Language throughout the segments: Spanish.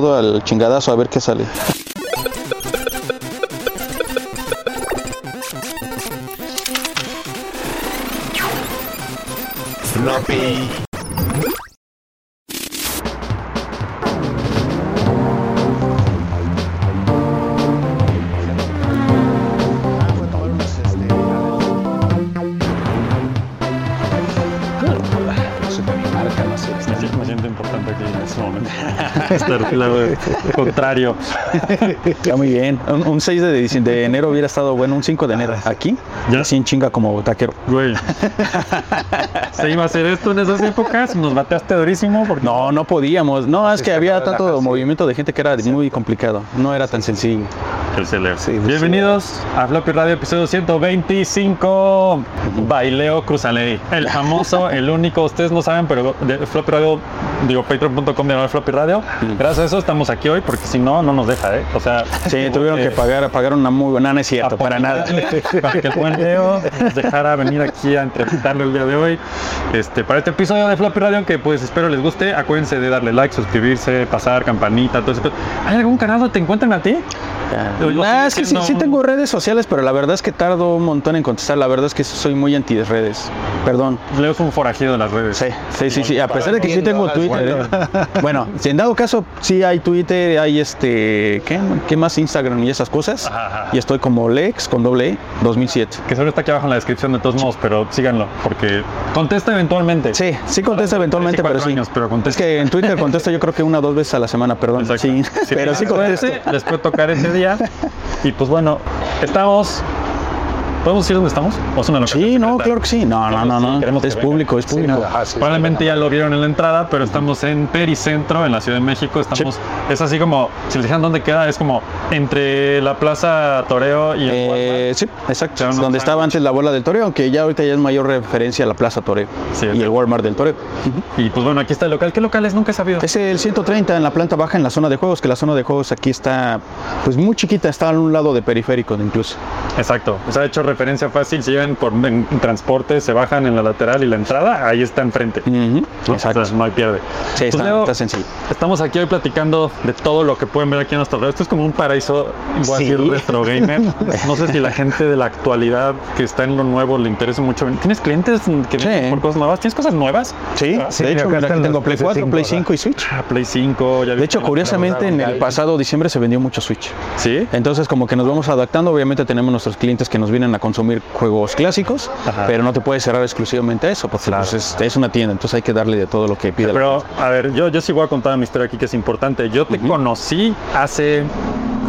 todo al chingadazo a ver qué sale. Estar del lado contrario. Ya muy bien. Un, un 6 de, de enero hubiera estado bueno, un 5 de enero. Aquí, Ya. así en chinga como taquero. Güey. Se iba a hacer esto en esas épocas. Nos bateaste durísimo porque No, no podíamos. No, es que había tanto movimiento de gente que era muy complicado. No era tan sencillo. El. Sí, Bienvenidos a Floppy Radio, episodio 125. Baileo Cruzaley. El famoso, el único, ustedes no saben, pero de Floppy Radio, digo, patreon.com de Floppy Radio. Gracias a eso estamos aquí hoy, porque si no, no nos deja, ¿eh? O sea, Sí, tuvieron que eh, pagar, pagar una muy buena, no es cierto, para nada. Para que el buen Leo nos dejara venir aquí a entrevistarlo el día de hoy. Este, para este episodio de Floppy Radio, que pues espero les guste, acuérdense de darle like, suscribirse, pasar campanita, todo eso. ¿Hay algún canal donde te encuentran a ti? Ah, sigo es que sí, sí tengo redes sociales, pero la verdad es que tardo un montón en contestar. La verdad es que soy muy anti redes. Perdón. Leo es un forajido de las redes. Sí, sí, sí, sí. A pesar de que sí tengo Twitter. ¿eh? Bueno, si en dado caso sí hay Twitter, hay este, ¿qué, ¿Qué más? Instagram y esas cosas. Ajá, ajá. Y estoy como Lex con doble E 2007. Que solo está aquí abajo en la descripción de todos modos, pero síganlo, porque contesta eventualmente. Sí, sí contesta eventualmente, pero 24 sí. años, pero Es contesta. que en Twitter contesto yo creo que una o dos veces a la semana, perdón. Sí, Si pero sí Les puede tocar ese día. Y pues bueno, estamos. ¿Podemos decir dónde estamos? ¿O es una locación Sí, no, secreta? claro que sí. No, no, no, no. Queremos Es público, es público. Probablemente ya lo vieron en la entrada, pero estamos en Pericentro, en la Ciudad de México. Estamos, es así como, si les dijeran dónde queda, es como entre la Plaza Toreo y el Eh, sí, exacto. Donde estaba antes la bola del toreo, aunque ya ahorita ya es mayor referencia a la Plaza Toreo Sí, y el Walmart del toreo. Y pues bueno, aquí está el local. ¿Qué local es? Nunca he sabido. Es el 130 en la planta baja en la zona de juegos, que la zona de juegos aquí está pues muy chiquita, está a un lado de periférico incluso. Exacto. O sea, ha hecho referencia fácil. Si llegan por en, transporte, se bajan en la lateral y la entrada, ahí está enfrente. ¿no? Exacto. Entonces, no hay pierde. Sí, Pues, está, Leo, está sencillo. Estamos aquí hoy platicando de todo lo que pueden ver aquí en nuestro alrededor. Esto es como un paraíso, voy a Sí. decir, retro gamer. No sé si la gente de la actualidad que está en lo nuevo le interesa mucho. ¿Tienes clientes que Sí. por cosas nuevas? ¿Tienes cosas nuevas? Sí, Ah, de hecho, acá tengo Play 4, Play 5 y Switch. Ah, Play 5. Ya De hecho, curiosamente, en el pasado diciembre se vendió mucho Switch. ¿Sí? Entonces, como que nos vamos adaptando, obviamente tenemos nuestros clientes que nos vienen a consumir juegos clásicos, Ajá. pero no te puedes cerrar exclusivamente a eso, porque pues, es, es una tienda, entonces hay que darle de todo lo que pide. la Pero, a ver, yo, yo sí voy a contar mi historia aquí que es importante. Yo te conocí hace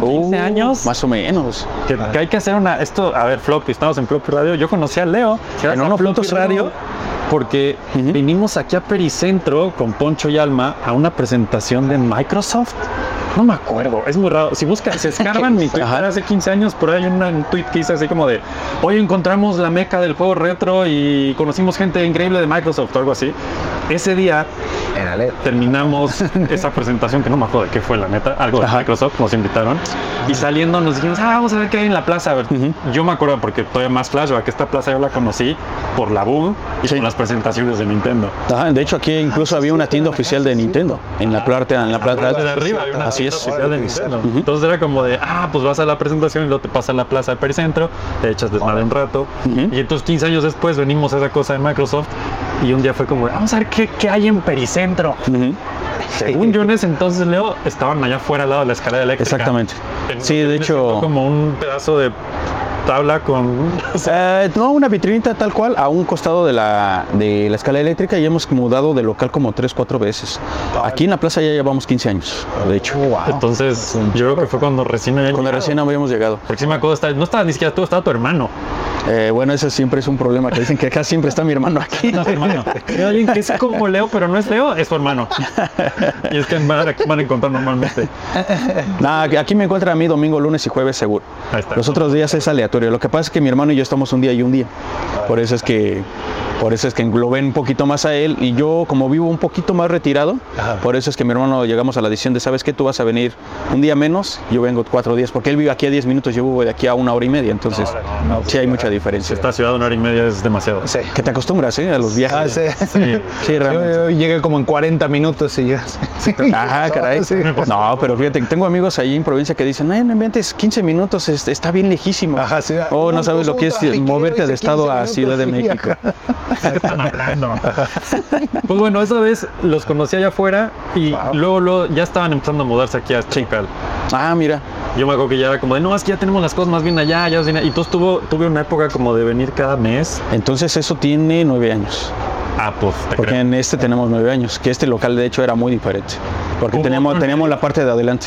15 Uh, años. Más o menos. Que, que hay que hacer una. Esto, a ver, Floppy, estamos en Floppy Radio. Yo conocí a Leo En en uno una Floppy punto cero. Radio porque Ujú. vinimos aquí a Pericentro con Poncho y Alma a una presentación de Microsoft. No me acuerdo, es muy raro. Si buscan, se escarban mi Twitter hace 15 años, por ahí hay un tweet que hice así como de hoy encontramos la meca del juego retro y conocimos gente increíble de Microsoft o algo así. Ese día terminamos esa presentación que no me acuerdo de qué fue la neta, algo de Ajá. Microsoft, nos invitaron y saliendo nos dijimos, ah, vamos a ver qué hay en la plaza. A ver, Ujú. Yo me acuerdo porque todavía más flashback, esta plaza yo la conocí por la Boom y Sí. por las presentaciones de Nintendo. Ajá, de hecho, aquí incluso había una tienda oficial de Nintendo en la planta, en la planta. de arriba, Así de. Entonces era como de, ah, pues vas a la presentación y luego te pasas a la plaza del pericentro, te echas desmadre un rato. Y entonces 15 años después venimos a esa cosa de Microsoft y un día fue como, vamos a ver qué, qué hay en pericentro. Ujú. Según yo en ese entonces, Leo, estaban allá afuera al lado de la escalera eléctrica. Exactamente. En- Sí, de hecho. Como un pedazo de tabla con... Eh, no, una vitrinita tal cual a un costado de la, de la escala eléctrica y hemos mudado de local como 3, 4 veces. Aquí en la plaza ya llevamos 15 años, de hecho. Entonces, yo creo que fue cuando recién había Cuando llegado. recién habíamos llegado. Porque sí me acuerdo, no estaba ni siquiera tú, estaba tu hermano. Eh, bueno, ese siempre es un problema, que dicen que acá siempre está mi hermano aquí. No, tu hermano. Hay alguien que es como Leo, pero no es Leo, es su hermano. Y es que van a, van a encontrar normalmente. Aquí me encuentran a mí domingo, lunes y jueves seguro. Ahí está. Los otros días es aleatorio. Lo que pasa es que mi hermano y yo estamos un día y un día. Por eso es que por eso es que lo ven un poquito más a él y yo como vivo un poquito más retirado, por eso es que mi hermano llegamos a la decisión de, ¿sabes qué? Tú vas a venir un día menos, yo vengo cuatro días, porque él vive aquí a 10 minutos, yo vivo de aquí a una hora y media, entonces sí hay mucha diferencia. Esta ciudad de una hora y media es demasiado. Sí. Que te acostumbras, ¿eh? A los Ah, viajes. sí. Sí. Sí, Yo, realmente. yo llegué como en 40 minutos y ya. Ajá, caray. Sí. No, pero fíjate, tengo amigos ahí en provincia que dicen, ay, no inventes 15 minutos, es- está bien lejísimo. Ajá, sí. Oh, no sabes lo que es moverte de estado 15 a Ciudad de sí, México. ajá. ¿Qué están hablando? Pues bueno, esa vez los conocí allá afuera y Wow. luego, luego ya estaban empezando a mudarse aquí a Chical. Ah, mira. Yo me acuerdo que ya era como de, no, es que ya tenemos las cosas más bien allá, ya viene. Y entonces tuvo, tuve una época como de venir cada mes. Entonces eso tiene nueve años. Ah, pues te Porque creo. en este tenemos nueve años, que este local de hecho era muy diferente. Porque ¿Cómo? teníamos, teníamos la parte de adelante.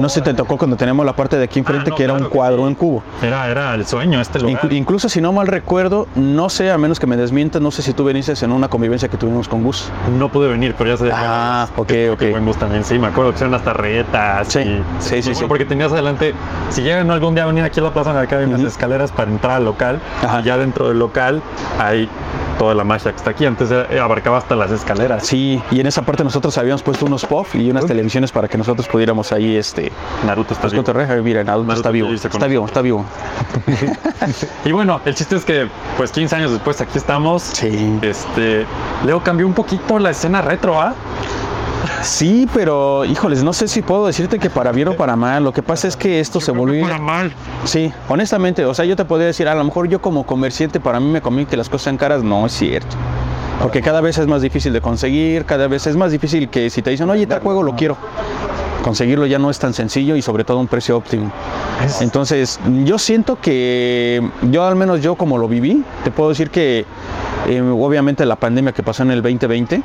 No sé si te tocó cuando teníamos la parte de aquí enfrente, Ah, no, que era un claro que cuadro sí. en cubo. Era, era el sueño este lugar. Inclu- incluso si no mal recuerdo, no sé, a menos que me desmientas, no sé si tú viniste en una convivencia que tuvimos con Gus. No pude venir, pero ya se Ah, ok, ok. Qué buen gusto también, sí, me acuerdo que eran hasta retas. Sí, y- sí, sí, sí. Porque tenías adelante, si llegan algún día a venir aquí a la plaza, acá hay unas Ujú. escaleras para entrar al local. Ajá. Y ya dentro del local hay toda la magia que está aquí. Antes eh, abarcaba hasta las escaleras. Sí, y en esa parte nosotros habíamos puesto unos puff y unas televisiones para que nosotros pudiéramos ahí, este, Naruto está pues vivo. Mira, Naruto Naruto está vivo, está vivo, está vivo. Y bueno, el chiste es que, pues 15 años después aquí estamos. Sí. Este, Leo cambió un poquito la escena retro, ¿ah? Sí, pero híjoles, no sé si puedo decirte que para bien o para mal. Lo que pasa es que esto se volvió. Para mal. Sí, honestamente, o sea, yo te podría decir, a lo mejor yo como comerciante, para mí me conviene que las cosas sean caras, no es cierto. Porque cada vez es más difícil de conseguir, cada vez es más difícil que si te dicen, oye, tal juego lo quiero, conseguirlo ya no es tan sencillo y sobre todo a un precio óptimo. Entonces, yo siento que yo al menos yo como lo viví, te puedo decir que eh, obviamente la pandemia que pasó en el 2020,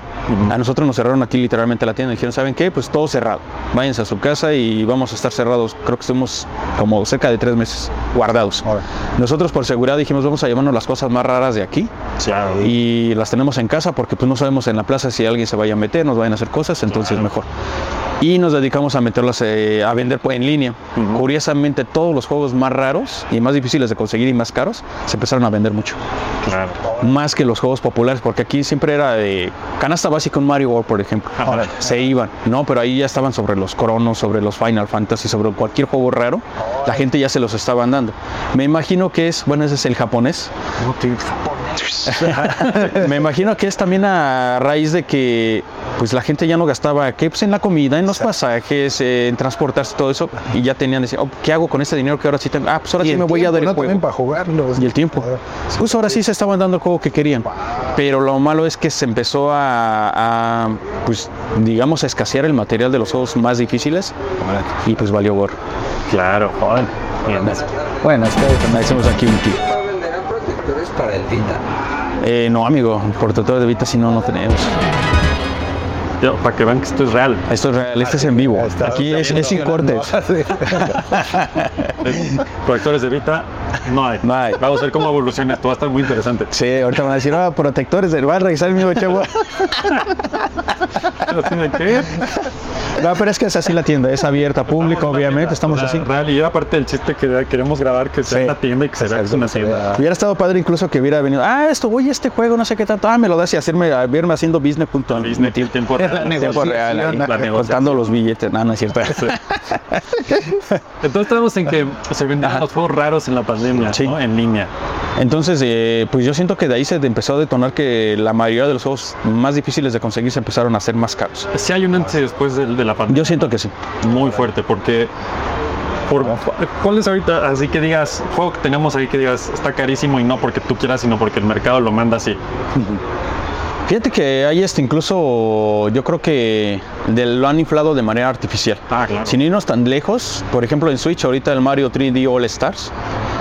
a nosotros nos cerraron aquí literalmente la tienda. Dijeron, ¿saben qué? Pues todo cerrado. Váyanse a su casa y vamos a estar cerrados. Creo que estuvimos como cerca de tres meses guardados. Ahora. Nosotros por seguridad dijimos, vamos a llevarnos las cosas más raras de aquí y las tenemos en casa porque pues no sabemos en la plaza si alguien se vaya a meter, nos vayan a hacer cosas, entonces mejor. Y nos dedicamos a meterlas eh, a vender en línea. Curiosamente todos los juegos más raros y más difíciles de conseguir y más caros se empezaron a vender mucho. Claro. Más que los juegos populares, porque aquí siempre era de canasta básica un Mario World, por ejemplo. Ahora. Se iban, ¿no? Pero ahí ya estaban sobre los Cronos, sobre los Final Fantasy, sobre cualquier juego raro. La gente ya se los estaban dando. Me imagino que es, bueno, ese es el japonés. Me imagino que es también a raíz de que pues la gente ya no gastaba ¿qué? Pues en la comida, en los pasajes, eh, en transportarse, todo eso, y ya tenían decir, oh, ¿qué hago con este dinero que ahora sí tengo? Ah, pues ahora sí me voy a dar el ¿no? juego. También para jugarlos. Y el tiempo. Pues ahora sí se estaban dando el juego que querían. Pero lo malo es que se empezó a, a, pues digamos, a escasear el material de los juegos más difíciles y pues valió gorro. Claro, joder. Bien. Bueno, es que hacemos aquí un tip. Protectores para el Vita. Eh, no, amigo, protector de Vita si no, no tenemos. Yo, para que vean que esto es real. Esto es real, este es en vivo. Está, Aquí es, es sin cortes. Proyectores de Vita, no hay. No hay. Vamos a ver cómo evoluciona esto. Va a estar muy interesante. Sí, ahorita van a decir, ah, protectores, va a revisar el mío, chavo. No, pero es que es así la tienda, es abierta, público, obviamente, estamos la así. Real, y era parte del chiste que queremos grabar, que sea Sí. una tienda y que se vea que es una tienda. Hubiera estado padre incluso que hubiera venido, ah, esto, oye, este juego, no sé qué tanto, ah, me lo das y hacerme, a verme haciendo business punto Disney, tiempo real. La tiempo real, ahí, La negociación. contando los billetes, no, no es cierto. Entonces estamos en que se vendían los juegos raros en la pandemia, Sí. ¿no? En línea. Entonces, eh, pues yo siento que de ahí se empezó a detonar que la mayoría de los juegos más difíciles de conseguir se empezaron a hacer más caros. Sí hay un antes y después de, de la pandemia. Yo siento que sí. muy fuerte porque por, ¿cuál es ahorita así que digas juego que tenemos ahí que digas está carísimo y no porque tú quieras sino porque el mercado lo manda así Fíjate que hay este incluso, yo creo que de- lo han inflado de manera artificial. ah claro Sin irnos tan lejos, por ejemplo en Switch ahorita el Mario 3D All Stars,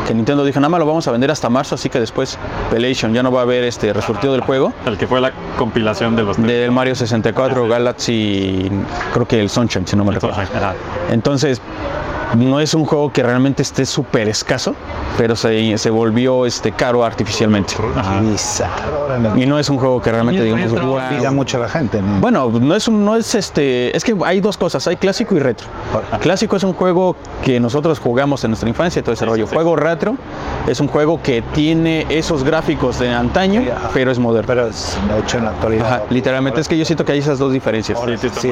que Nintendo dijo, nada más lo vamos a vender hasta marzo, así que después Pelation ya no va a haber este resurtido del juego. el que fue la compilación de los. Del Mario 64, Galaxy, creo que el Sunshine, si no me recuerdo. Entonces, no es un juego que realmente esté súper escaso, pero se, se volvió este, caro artificialmente. Ajá. Y no es un juego que realmente digamos. Olvida mucho a la gente. ¿no? Bueno, no es un, no es este, es que hay dos cosas, hay clásico y retro. Clásico es un juego que nosotros jugamos en nuestra infancia y todo ese rollo. Juego retro es un juego que tiene esos gráficos de antaño, pero es moderno. Pero es hecho en la actualidad. Ajá, literalmente es que yo siento que hay esas dos diferencias.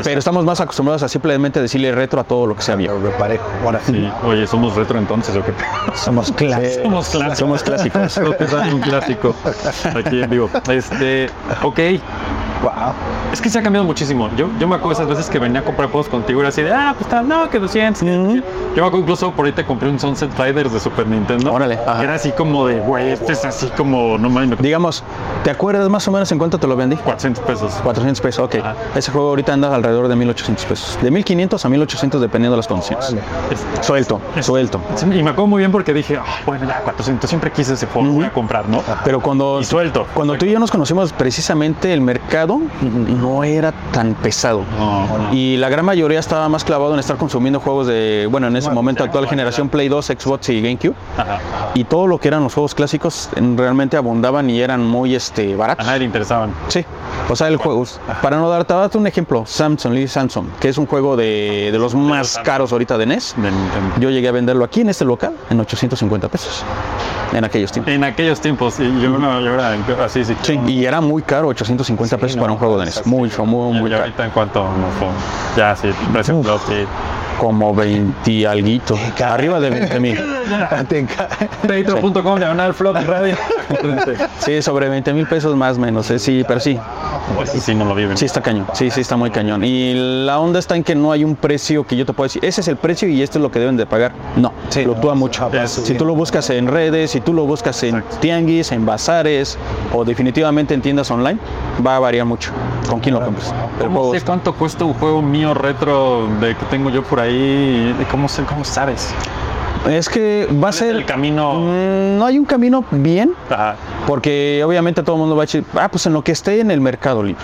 Pero estamos más acostumbrados a simplemente decirle retro a todo lo que sea viejo. Pero parejo. Ahora Sí. oye somos retro entonces o qué Somos Somos clásicos. Somos clásicos. Un clásico. Aquí en vivo. Este, ok. Wow. Es que se ha cambiado muchísimo. Yo, yo me acuerdo esas veces que venía a comprar juegos contigo y era así de, ah, pues no, que 200. Yo me acuerdo incluso por ahí te compré un Sunset Riders de Super Nintendo. Órale, ajá. Era así como de, güey, este es así como, no mames, Digamos, ¿te acuerdas más o menos en cuánto te lo vendí? 400 pesos. 400 pesos, ok. Ajá. Ese juego ahorita anda alrededor de 1800 pesos. De 1500 a 1800 dependiendo de las condiciones. Es- Suelto, suelto. Y me acuerdo muy bien porque dije, ah, bueno, ya 400, siempre quise ese juego, voy a comprar, ¿no? Pero cuando, Y suelto. cuando tú y yo nos conocimos precisamente, el mercado no era tan pesado. No, Y la gran mayoría estaba más clavado en estar consumiendo juegos de, bueno, en ese momento actual generación Play 2, Xbox y GameCube. Ajá. Y todo lo que eran los juegos clásicos en- realmente abundaban y eran muy este, A baratos. nadie le interesaban. Sí, o sea, el juego, para no darte, darte un ejemplo, Samsung, Lee Samsung, que es un juego de, de los más caros ahorita de NES. de. Yo llegué a venderlo aquí en este local en 850 pesos en aquellos tiempos. En aquellos tiempos, y yo, no, yo era así, sí. Sí, y era muy caro, 850 pesos para un juego de NES. Mucho, muy, muy caro. ahorita en cuanto no. Ya, sí, sí. Como 20 y alguito. Arriba de 20 mil. Te enca- Patreon.com, diagonal flop radio. Sí, sobre 20 mil pesos más o menos. eh, Sí, pero sí. Pues sí, no lo viven. Sí está cañón. Sí, sí está muy cañón. Y la onda está en que no hay un precio que yo te pueda decir, ese es el precio y esto es lo que deben de pagar. No, fluctúa mucho. Es- Si tú lo buscas en redes, si tú lo buscas en tianguis, en bazares o definitivamente en tiendas online, va a variar mucho con quién lo compres. ¿Cómo juego sé cuánto cuesta un juego mío retro de que tengo yo por ahí? ¿Cómo, sé, cómo sabes? es que va a ser el camino? Mm, no hay un camino bien Ajá. porque obviamente todo el mundo va a decir, ah, pues en lo que esté en el mercado libre.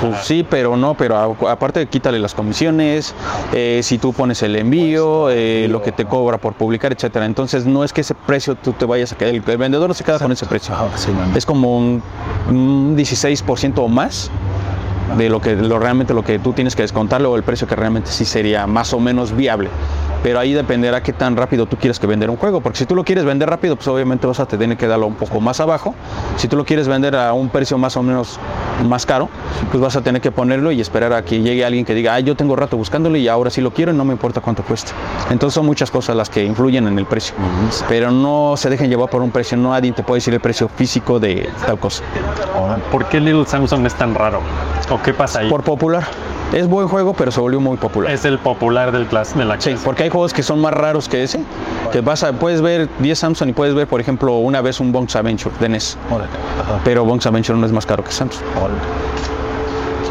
Pues sí, pero no, pero a- aparte quítale las comisiones, eh, si tú pones el envío, eh, lo que te cobra por publicar, etcétera. Entonces no es que ese precio tú te vayas a quedar, el, el vendedor no se queda con ese precio. Sí. Es como un, un 16% o más de lo que lo realmente lo que tú tienes que descontarle o el precio que realmente sí sería más o menos viable. Pero ahí dependerá qué tan rápido tú quieres que vender un juego, porque si tú lo quieres vender rápido, pues obviamente vas a tener que darlo un poco más abajo. Si tú lo quieres vender a un precio más o menos más caro, pues vas a tener que ponerlo y esperar a que llegue alguien que diga, ah, yo tengo rato buscándolo y ahora sí lo quiero y no me importa cuánto cueste. Entonces son muchas cosas las que influyen en el precio. Pero no se dejen llevar por un precio, no nadie te puede decir el precio físico de tal cosa. ¿Por qué Little Samsung es tan raro? ¿O qué pasa ahí? Por popular. Es buen juego, pero se volvió muy popular. Es el popular del class, de la Sí, clase. porque hay juegos que son más raros que ese. Que vas a, puedes ver 10 Samsung y puedes ver, por ejemplo, una vez un Bonk's Adventure de NES. Órale. Pero Bonk's Adventure no es más caro que Samsung. Órale.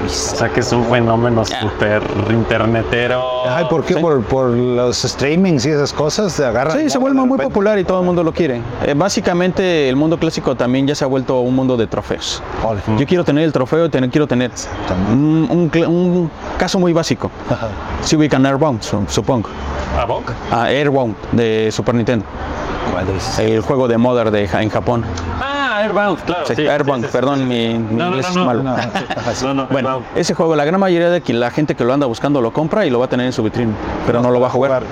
O sea que es un fenómeno súper internetero. Ay, ¿por qué? Sí. Por, por los streamings y esas cosas se agarran. Sí, se vuelve muy popular y todo el mundo lo quiere. Eh, básicamente el mundo clásico también ya se ha vuelto un mundo de trofeos. Yo quiero tener el trofeo y tener- quiero tener un, un un caso muy básico. Si ubican Airbound, su- supongo. ¿A Vogue? Ah, Airbound de Super Nintendo. ¿Cuál es? El juego de Mother de, en Japón. Ah, Airbound, claro. Sí, sí, Airbound, sí, perdón, mi, mi No, inglés no, es no, malo. no, no, Bueno, Airbound. ese juego, la gran mayoría de que la gente que lo anda buscando lo compra y lo va a tener en su vitrina, pero no lo va a jugar.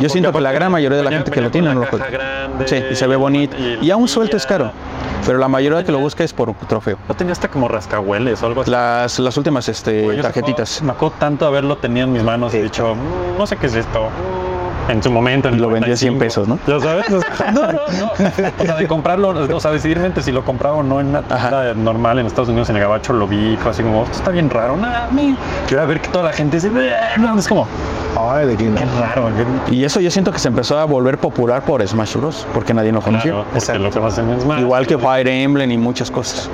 Yo siento que la gran mayoría de la gente que lo tiene no lo juega. grande, Sí, y se ve bonito. Y aún suelto es caro, pero la mayoría que lo busca es por trofeo. No tenía hasta como rascahueles o algo así. Las, las últimas este, yo tarjetitas. Me acuerdo tanto haberlo tenido en mis manos y dicho, "Mm, no sé qué es esto. En su momento. En lo vendía a 100 95. pesos, ¿no? Ya sabes. No, no, no. O sea, de comprarlo, o sea, decidir realmente si lo compraba o no en una tienda normal en Estados Unidos, en el Gabacho, lo vi, fue así como, esto está bien raro. Nada, Quiero ver que toda la gente dice, no, es como, Ay, de qué raro. qué- Y eso yo siento que se empezó a volver popular por Smash Bros. porque nadie lo. Claro, lo que hacen más. Igual que Fire Emblem y muchas cosas.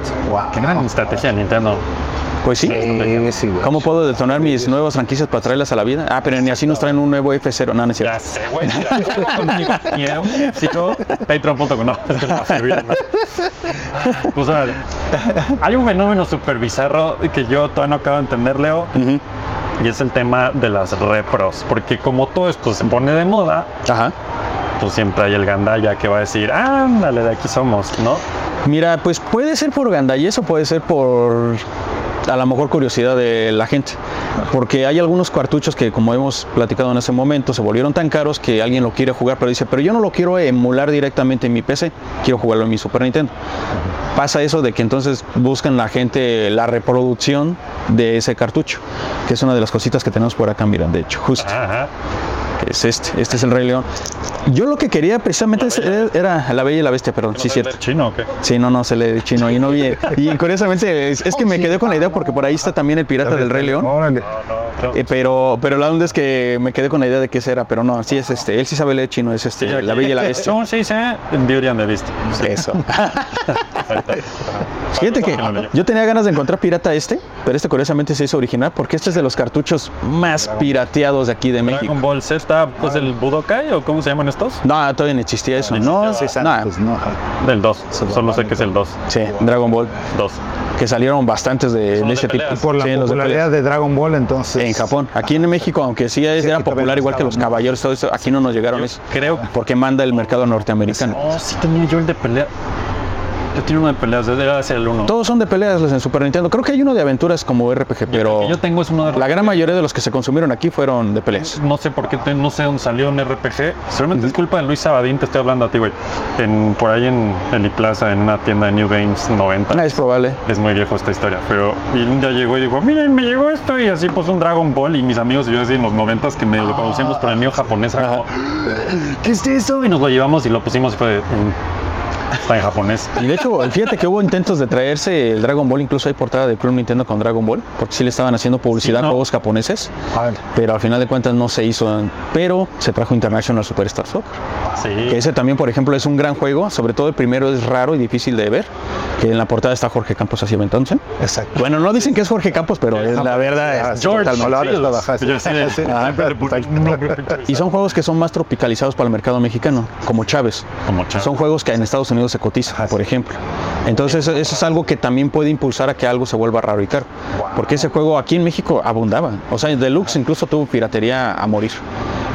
Qué gran estrategia de Nintendo. Pues sí. Sí. ¿Cómo puedo detonar mis nuevas franquicias para traerlas a la vida? Ah, pero ni así nos traen un nuevo F0. No, no es Ya cierto. Sé, güey. mira, contigo. Miedo, éxito, patreon.com. No, es que no va a servir, ¿no? A ver, hay un fenómeno súper bizarro que yo todavía no acabo de entender, Leo, y es el tema de las repros. Porque como todo esto se pone de moda, Ajá. pues siempre hay el gandalla que va a decir, ándale, de aquí somos, ¿no? Mira, pues puede ser por gandallez o puede ser por a lo mejor curiosidad de la gente. Porque hay algunos cartuchos que, como hemos platicado en ese momento, se volvieron tan caros que alguien lo quiere jugar, pero dice, pero yo no lo quiero emular directamente en mi PC, quiero jugarlo en mi Super Nintendo. Pasa eso de que entonces buscan la gente la reproducción de ese cartucho, que es una de las cositas que tenemos por acá, mira, de hecho, justo. Ajá. Es este, este es el Rey León. Yo lo que quería precisamente es- era La Bella y la Bestia, perdón, sí, cierto. ¿Chino o qué? Sí, no, no, se lee chino y no vi. Y curiosamente, es, es que me quedé con la idea porque por ahí está también el Pirata del Rey León. Órale. Eh, pero, pero la onda es que me quedé con la idea de que ese era, pero no, sí es este. Él sí sabe leer chino, es este, La Bella y la Bestia. ¿Cómo se dice? Beauty and the Beast. Eso. Fíjate que yo tenía ganas de encontrar pirata este, pero este curiosamente se hizo original porque este es de los cartuchos más pirateados de aquí de México. Dragon Ball Z, pues el Budokai o cómo se llaman estos? No, todavía no existía eso. No, sí, no, pues no. Del 2. Solo sé que es el 2. sí, Dragon Ball, 2. que salieron bastantes de, de de ese tipo. Por la Sí, de Dragon Ball, entonces. En Japón. Aquí en México, aunque sí, era popular igual que los caballeros, todo eso, aquí no nos llegaron eso. Creo. Porque manda el mercado norteamericano. Oh, sí tenía yo el de pelea. Yo tenía uno de peleas, debe ser el 1. Todos son de peleas los en Super Nintendo. Creo que hay uno de aventuras como RPG, pero Yo tengo es uno de la gran mayoría de los que se consumieron aquí fueron de peleas. No sé por qué, no sé dónde salió un RPG. Seguramente es culpa de Luis Sabadín, te estoy hablando a ti, güey. En, por ahí en Eliplaza, en una tienda de New Games 90. Ah, es probable. Es muy viejo esta historia, pero y un día llegó y dijo, miren, me llegó esto y así puso un Dragon Ball y mis amigos y yo así en los noventas que me lo conocíamos por el mío japonés, era como, ¿qué es eso? Y nos lo llevamos y lo pusimos y fue, mm, está en japonés. Y de hecho, fíjate que hubo intentos de traerse el Dragon Ball, incluso hay portada de Club Nintendo con Dragon Ball, porque sí le estaban haciendo publicidad Sí, a juegos japoneses, Órale. pero al final de cuentas no se hizo. Pero se trajo International Superstar Soccer. Que ese también, por ejemplo, es un gran juego, sobre todo el primero es raro y difícil de ver, que en la portada está Jorge Campos así aventándose. Exacto. Bueno, no dicen que es Jorge Campos, pero es la verdad es George, pero- Y son juegos que son más tropicalizados para el mercado mexicano, como Chávez. Como Chávez. Son juegos que en Estados Unidos se cotizan, por ejemplo. Entonces eso es algo que también puede impulsar a que algo se vuelva raro y caro. Porque ese juego aquí en México abundaba. O sea, Deluxe incluso tuvo piratería a morir.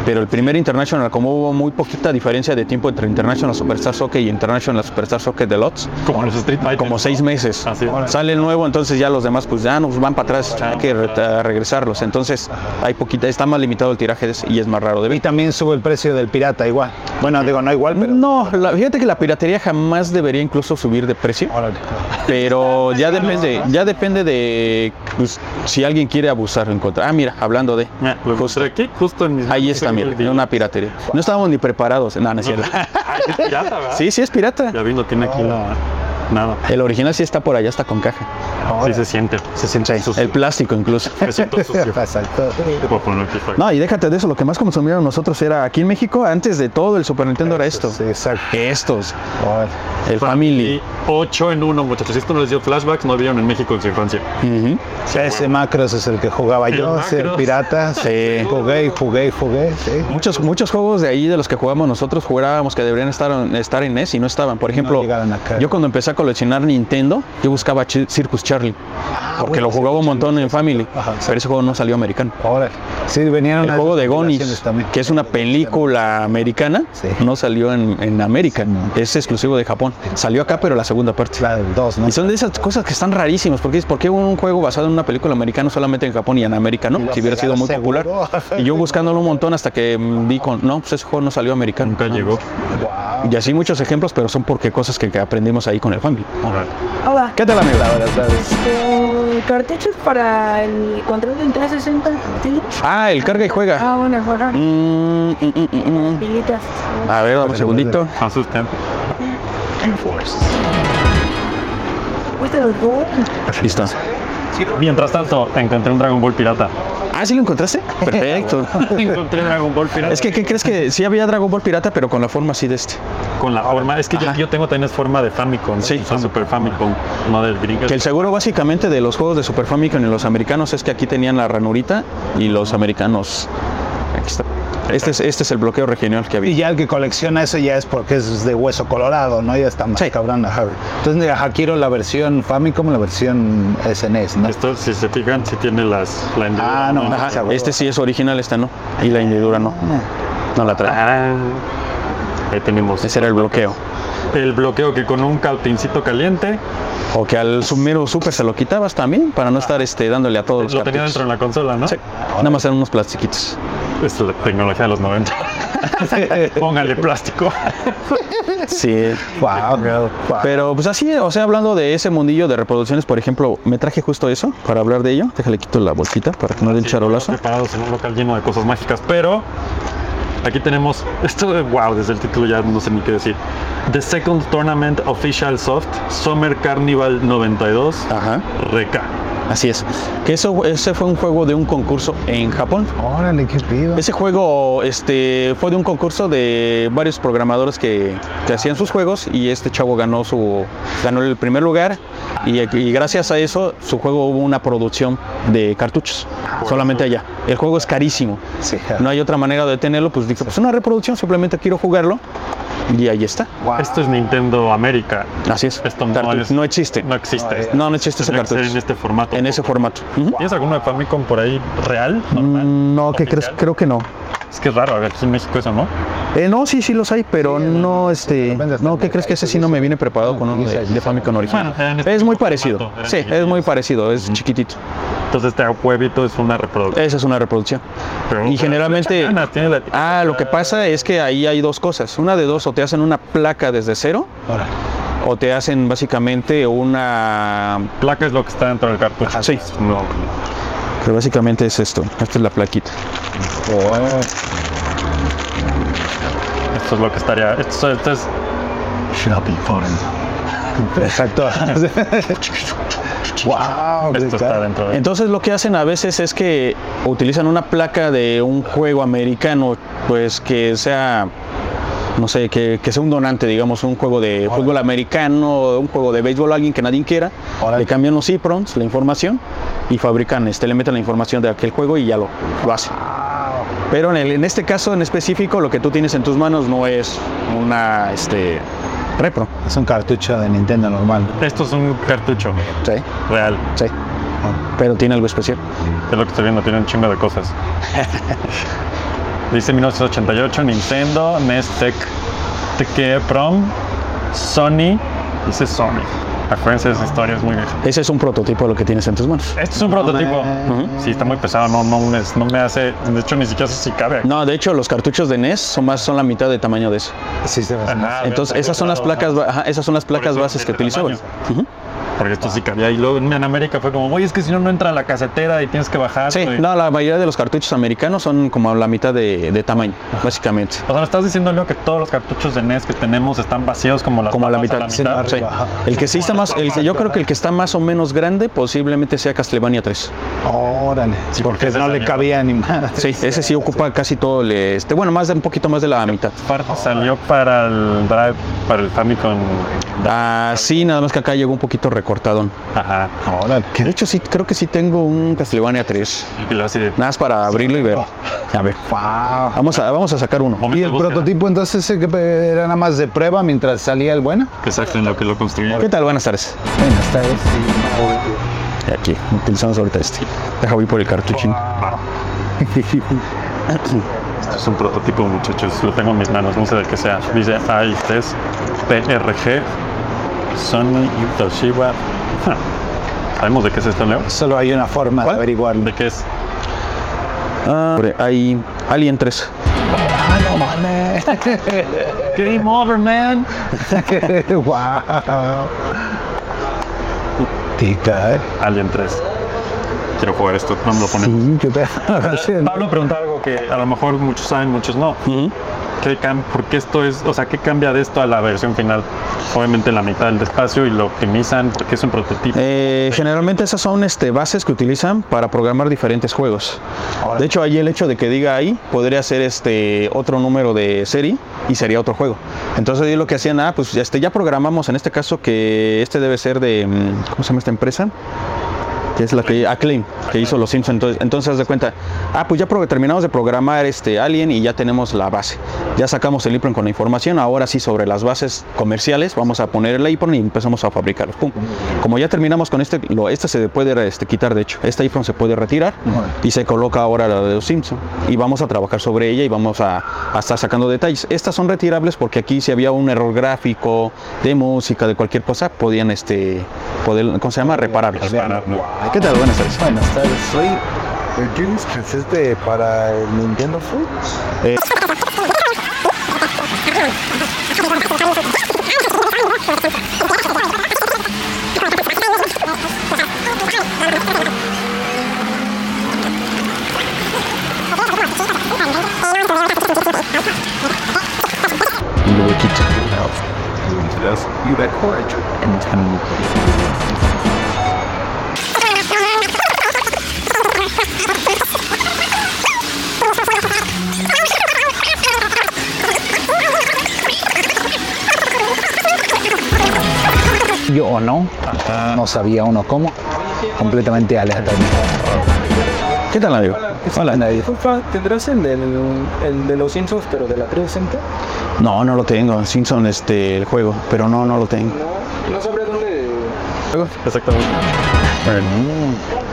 Pero el primer International, como hubo muy poquita diferencia de tiempo entre International Superstar Soccer y International Superstar Soccer Deluxe, como los Street Fighter. como seis meses. Así. Sale el nuevo, entonces ya los demás pues ya nos van para atrás, hay que re- regresarlos. Entonces hay poquita, está más limitado el tiraje de y es más raro de Y ver. también sube el precio del pirata igual. Bueno, digo, no igual, pero. No, la- fíjate que la piratería jamás debería incluso subir de precio, pero ya depende, ya depende de pues, si alguien quiere abusar en contra. Ah, mira, hablando de, Mira, lo mostré aquí, justo en mis ahí está, mira, una piratería. No estábamos ni preparados, no, no es cierto. Ay, es pirata, ¿verdad? Sí, sí es pirata. Ya vi, no tiene aquí la... Nada. El original sí está por allá, está con caja. Sí se siente. Se siente sucio. El plástico incluso. Me siento sucio. No, y déjate de eso, lo que más consumíamos nosotros era aquí en México, antes de todo el Super Nintendo era esto. Sí, exacto. Estos, el Family. Y 8 en 1, muchachos. Si esto no les dio flashbacks, no vieron en México en su infancia. Ese Macros es el que jugaba yo, El Macros. pirata. Sí. Jugué y jugué y jugué. Sí. Muchos, muchos juegos de ahí de los que jugamos nosotros jugábamos que deberían estar, estar en NES y no estaban. Por ejemplo, acá. yo cuando empecé a coleccionar Nintendo, yo buscaba Circus Charlie. porque lo jugaba un montón en Family. Ajá, sí. pero ese juego no salió americano. Órale. Sí, venían El juego de Gonis, que es una película americana, Sí. no salió en, en América. no. Es exclusivo de Japón. Salió acá, pero la segunda parte. La del 2, ¿no? Y son de esas cosas que están rarísimas, porque es ¿por qué un juego basado en una película americana solamente en Japón y en América, no? Si hubiera sido muy seguro. popular. Y yo buscándolo un montón hasta que vi con, no, pues ese juego no salió americano. Nunca llegó. Y así muchos ejemplos, pero son porque cosas que, que aprendimos ahí con el Hola. ¿Qué tal, amigo? Este, cartuchos para el control del 360. ¿sí? Ah, el carga y juega. Ah, bueno, jugar. Mm, mm, mm, mm, mm. Pilitas. A ver, dame un segundito. Asusten. ¿Fuiste los dos? Listo. Mientras tanto, encontré un Dragon Ball pirata. Ah, ¿sí lo encontraste? Perfecto. encontré Dragon Ball pirata. Es que, ¿qué crees que sí había Dragon Ball pirata, pero con la forma así de este? Con la forma. Es que yo, tengo también forma de Famicom. Sí. Son Super Famicom. No del gringo. Que el seguro básicamente de los juegos de Super Famicom y los americanos es que aquí tenían la ranurita y los americanos. Este es, este es el bloqueo regional que Y había. ya el que colecciona eso ya es porque es de hueso colorado, ¿no? Ya está más Sí. cabrón. ajá. Entonces, mira, aquí quiero la versión Famicom, la versión SNES, ¿no? Esto, si se fijan, sí tiene las, la Ah, no. Ajá, este sí es original, esta no. Y la hendidura no. No la trae. Tarán. Ahí tenemos Ese era el bloqueo. el bloqueo que con un cautincito caliente O que al submero super se lo quitabas también para no estar este, dándole a todos los lo tenía cartuchos. dentro en la consola, ¿no? Sí. Nada más eran unos plastiquitos. Es la tecnología de los 90. Póngale plástico. Sí. Wow, wow. Pero pues así, o sea, hablando de ese mundillo de reproducciones, por ejemplo, me traje justo eso para hablar de ello. Déjale quito la bolsita para que no dé el charolazo. Preparados en un local lleno de cosas mágicas, pero Aquí tenemos, esto, wow, desde el título ya no sé ni qué decir. The Second Tournament Official Soft Summer Carnival 92 Ajá. Reka. Así es. Que eso, ese fue un juego de un concurso en Japón. Órale, qué pido. Ese juego este, fue de un concurso de varios programadores que, que hacían sus juegos y este chavo ganó, su, ganó el primer lugar y, y gracias a eso su juego hubo una producción de cartuchos, solamente allá. El juego es carísimo, Sí. no hay otra manera de tenerlo, pues dije, pues una reproducción, simplemente quiero jugarlo y ahí está. Wow. Esto es Nintendo América. Así es. Esto no, es- no existe. No existe. No, no existe ese cartucho. en este formato. En ese formato. ¿Tienes alguno de Famicom por ahí real? normal, Mm, No, ¿qué crees? Creo que no. Es que es raro, aquí en México eso, ¿no? Eh, no, sí, sí los hay, pero no, este, no, ¿qué crees que ese sí no me viene preparado con uno de, de Famicom original? Bueno, este Es muy parecido, formato, sí, es chiquitos. muy parecido, es chiquitito. Entonces este huevito es una reproducción. Esa es una reproducción. Pero- Y generalmente, ganas, tiene la etiqueta. ah, lo que pasa es que ahí hay dos cosas. Una de dos, o te hacen una placa desde cero, Órale. o te hacen básicamente una, placa es lo que está dentro del cartucho. sí. No, que básicamente es esto. Esta es la plaquita. Oh, esto es lo que estaría. Esto, esto es. Exacto. wow, Esto está caro. dentro de. Entonces lo que hacen a veces es que utilizan una placa de un juego americano, pues que sea, no sé, que, que sea un donante, digamos, un juego de fútbol americano, un juego de béisbol, alguien que nadie quiera, Órale. le cambian los EPROMs, la información, y fabrican, este, le meten la información de aquel juego y ya lo, lo hacen. Pero en, el- en este caso en específico, lo que tú tienes en tus manos no es una este, repro. Es un cartucho de Nintendo normal. Esto es un cartucho Sí, real. sí. Pero tiene algo especial. Es lo que estoy viendo, tiene un chingo de cosas. Dice 1988, Nintendo, NES Tech, TK Prom, Sony. Dice Sony. Acuérdense de esa historia, es muy vieja. Ese es un prototipo de lo que tienes en tus manos. Este es un prototipo. Sí, está muy pesado, no, no, me- no me hace. De hecho, ni siquiera sé si cabe. aquí. No, de hecho los cartuchos de NES son más son la mitad de tamaño de eso. Sí, se. Ajá, Entonces esas son las placas, ajá. esas son las placas bases es que tamaño. Porque esto sí cabía. Y luego en América fue como, oye, es que si no, no entra a la casetera y tienes que bajar. Sí, güey". no, la mayoría de los cartuchos americanos son como la mitad de, de tamaño, básicamente. O sea, ¿me estás diciendo, Leo, que todos los cartuchos de NES que tenemos están vacíos como las Como a la mitad. Sí. El que sí está más, el yo creo que el que está más o menos grande posiblemente sea Castlevania 3. Órale. Sí, porque no le cabía ni más. Sí, ese sí ocupa casi todo el, este, bueno, más de un poquito más de la mitad. Parte salió para el Drive, para el Famicom. Ah, sí, nada más que acá llegó un poquito recortadón. Ajá. Órale. De hecho, sí, creo que sí tengo un Castlevania 3. Y luego así de. Nada más para abrirlo y ver. A ver, Wow. vamos a, vamos a sacar uno. Momento ¿Y el búsqueda. prototipo entonces que era nada más de prueba mientras salía el bueno? Exacto, en lo que lo construyeron. ¿Qué tal? Buenas tardes. Está este. Y Aquí, utilizamos ahorita este. Deja voy por el cartuchín. Esto es un prototipo, muchachos. Lo tengo en mis manos, no sé de qué sea. Dice A3 PRG Sony y Toshiba. ¿Sabemos de qué es esto, Leo? Solo hay una forma de averiguarlo. ¿De qué es? Ah, ahí, Alien 3. Ah, no mames. Game over, man. wow. Tica, ¿eh? Alien 3. Quiero jugar esto, no me lo ponen. Sí, yo te Pablo pregunta algo que a lo mejor muchos saben, muchos no. ¿Qué cam- ¿Por qué esto es, o sea, qué cambia de esto a la versión final? Obviamente la mitad del espacio y lo optimizan porque es un prototipo. Eh, generalmente esas son este, bases que utilizan para programar diferentes juegos. De hecho, ahí el hecho de que diga ahí podría ser este otro número de serie y sería otro juego. Entonces ahí lo que hacían, ah, pues este, ya programamos en este caso que este debe ser de, mm, ¿cómo se llama esta empresa? Que es la que Acclaim, que hizo los Simpsons. Entonces, entonces de cuenta, ah, pues ya terminamos de programar este Alien y ya tenemos la base. Ya sacamos el IPRON con la información, ahora sí sobre las bases comerciales vamos a poner el IPRON y empezamos a fabricarlos. Pum. Como ya terminamos con este, lo, este se puede este, quitar de hecho, este IPRON se puede retirar y se coloca ahora la de los Simpsons y vamos a trabajar sobre ella y vamos a, a estar sacando detalles. Estas son retirables porque aquí si había un error gráfico, de música, de cualquier cosa, podían este, poder, ¿cómo se llama? Repararlos. ¿Qué tal? Buenas tardes. Buenas tardes. Soy el Julius que es este para el Nintendo Food. Eh, chiquito. You record and O no, no sabía uno cómo, completamente aleatorio. ¿Qué tal, amigo? Hola. Disculpa, ¿tendrás el, del- el de los Simpsons, pero de la 360? No, no lo tengo. Simpson, este, el juego, pero no, no lo tengo. No, no sabré dónde. Exactamente.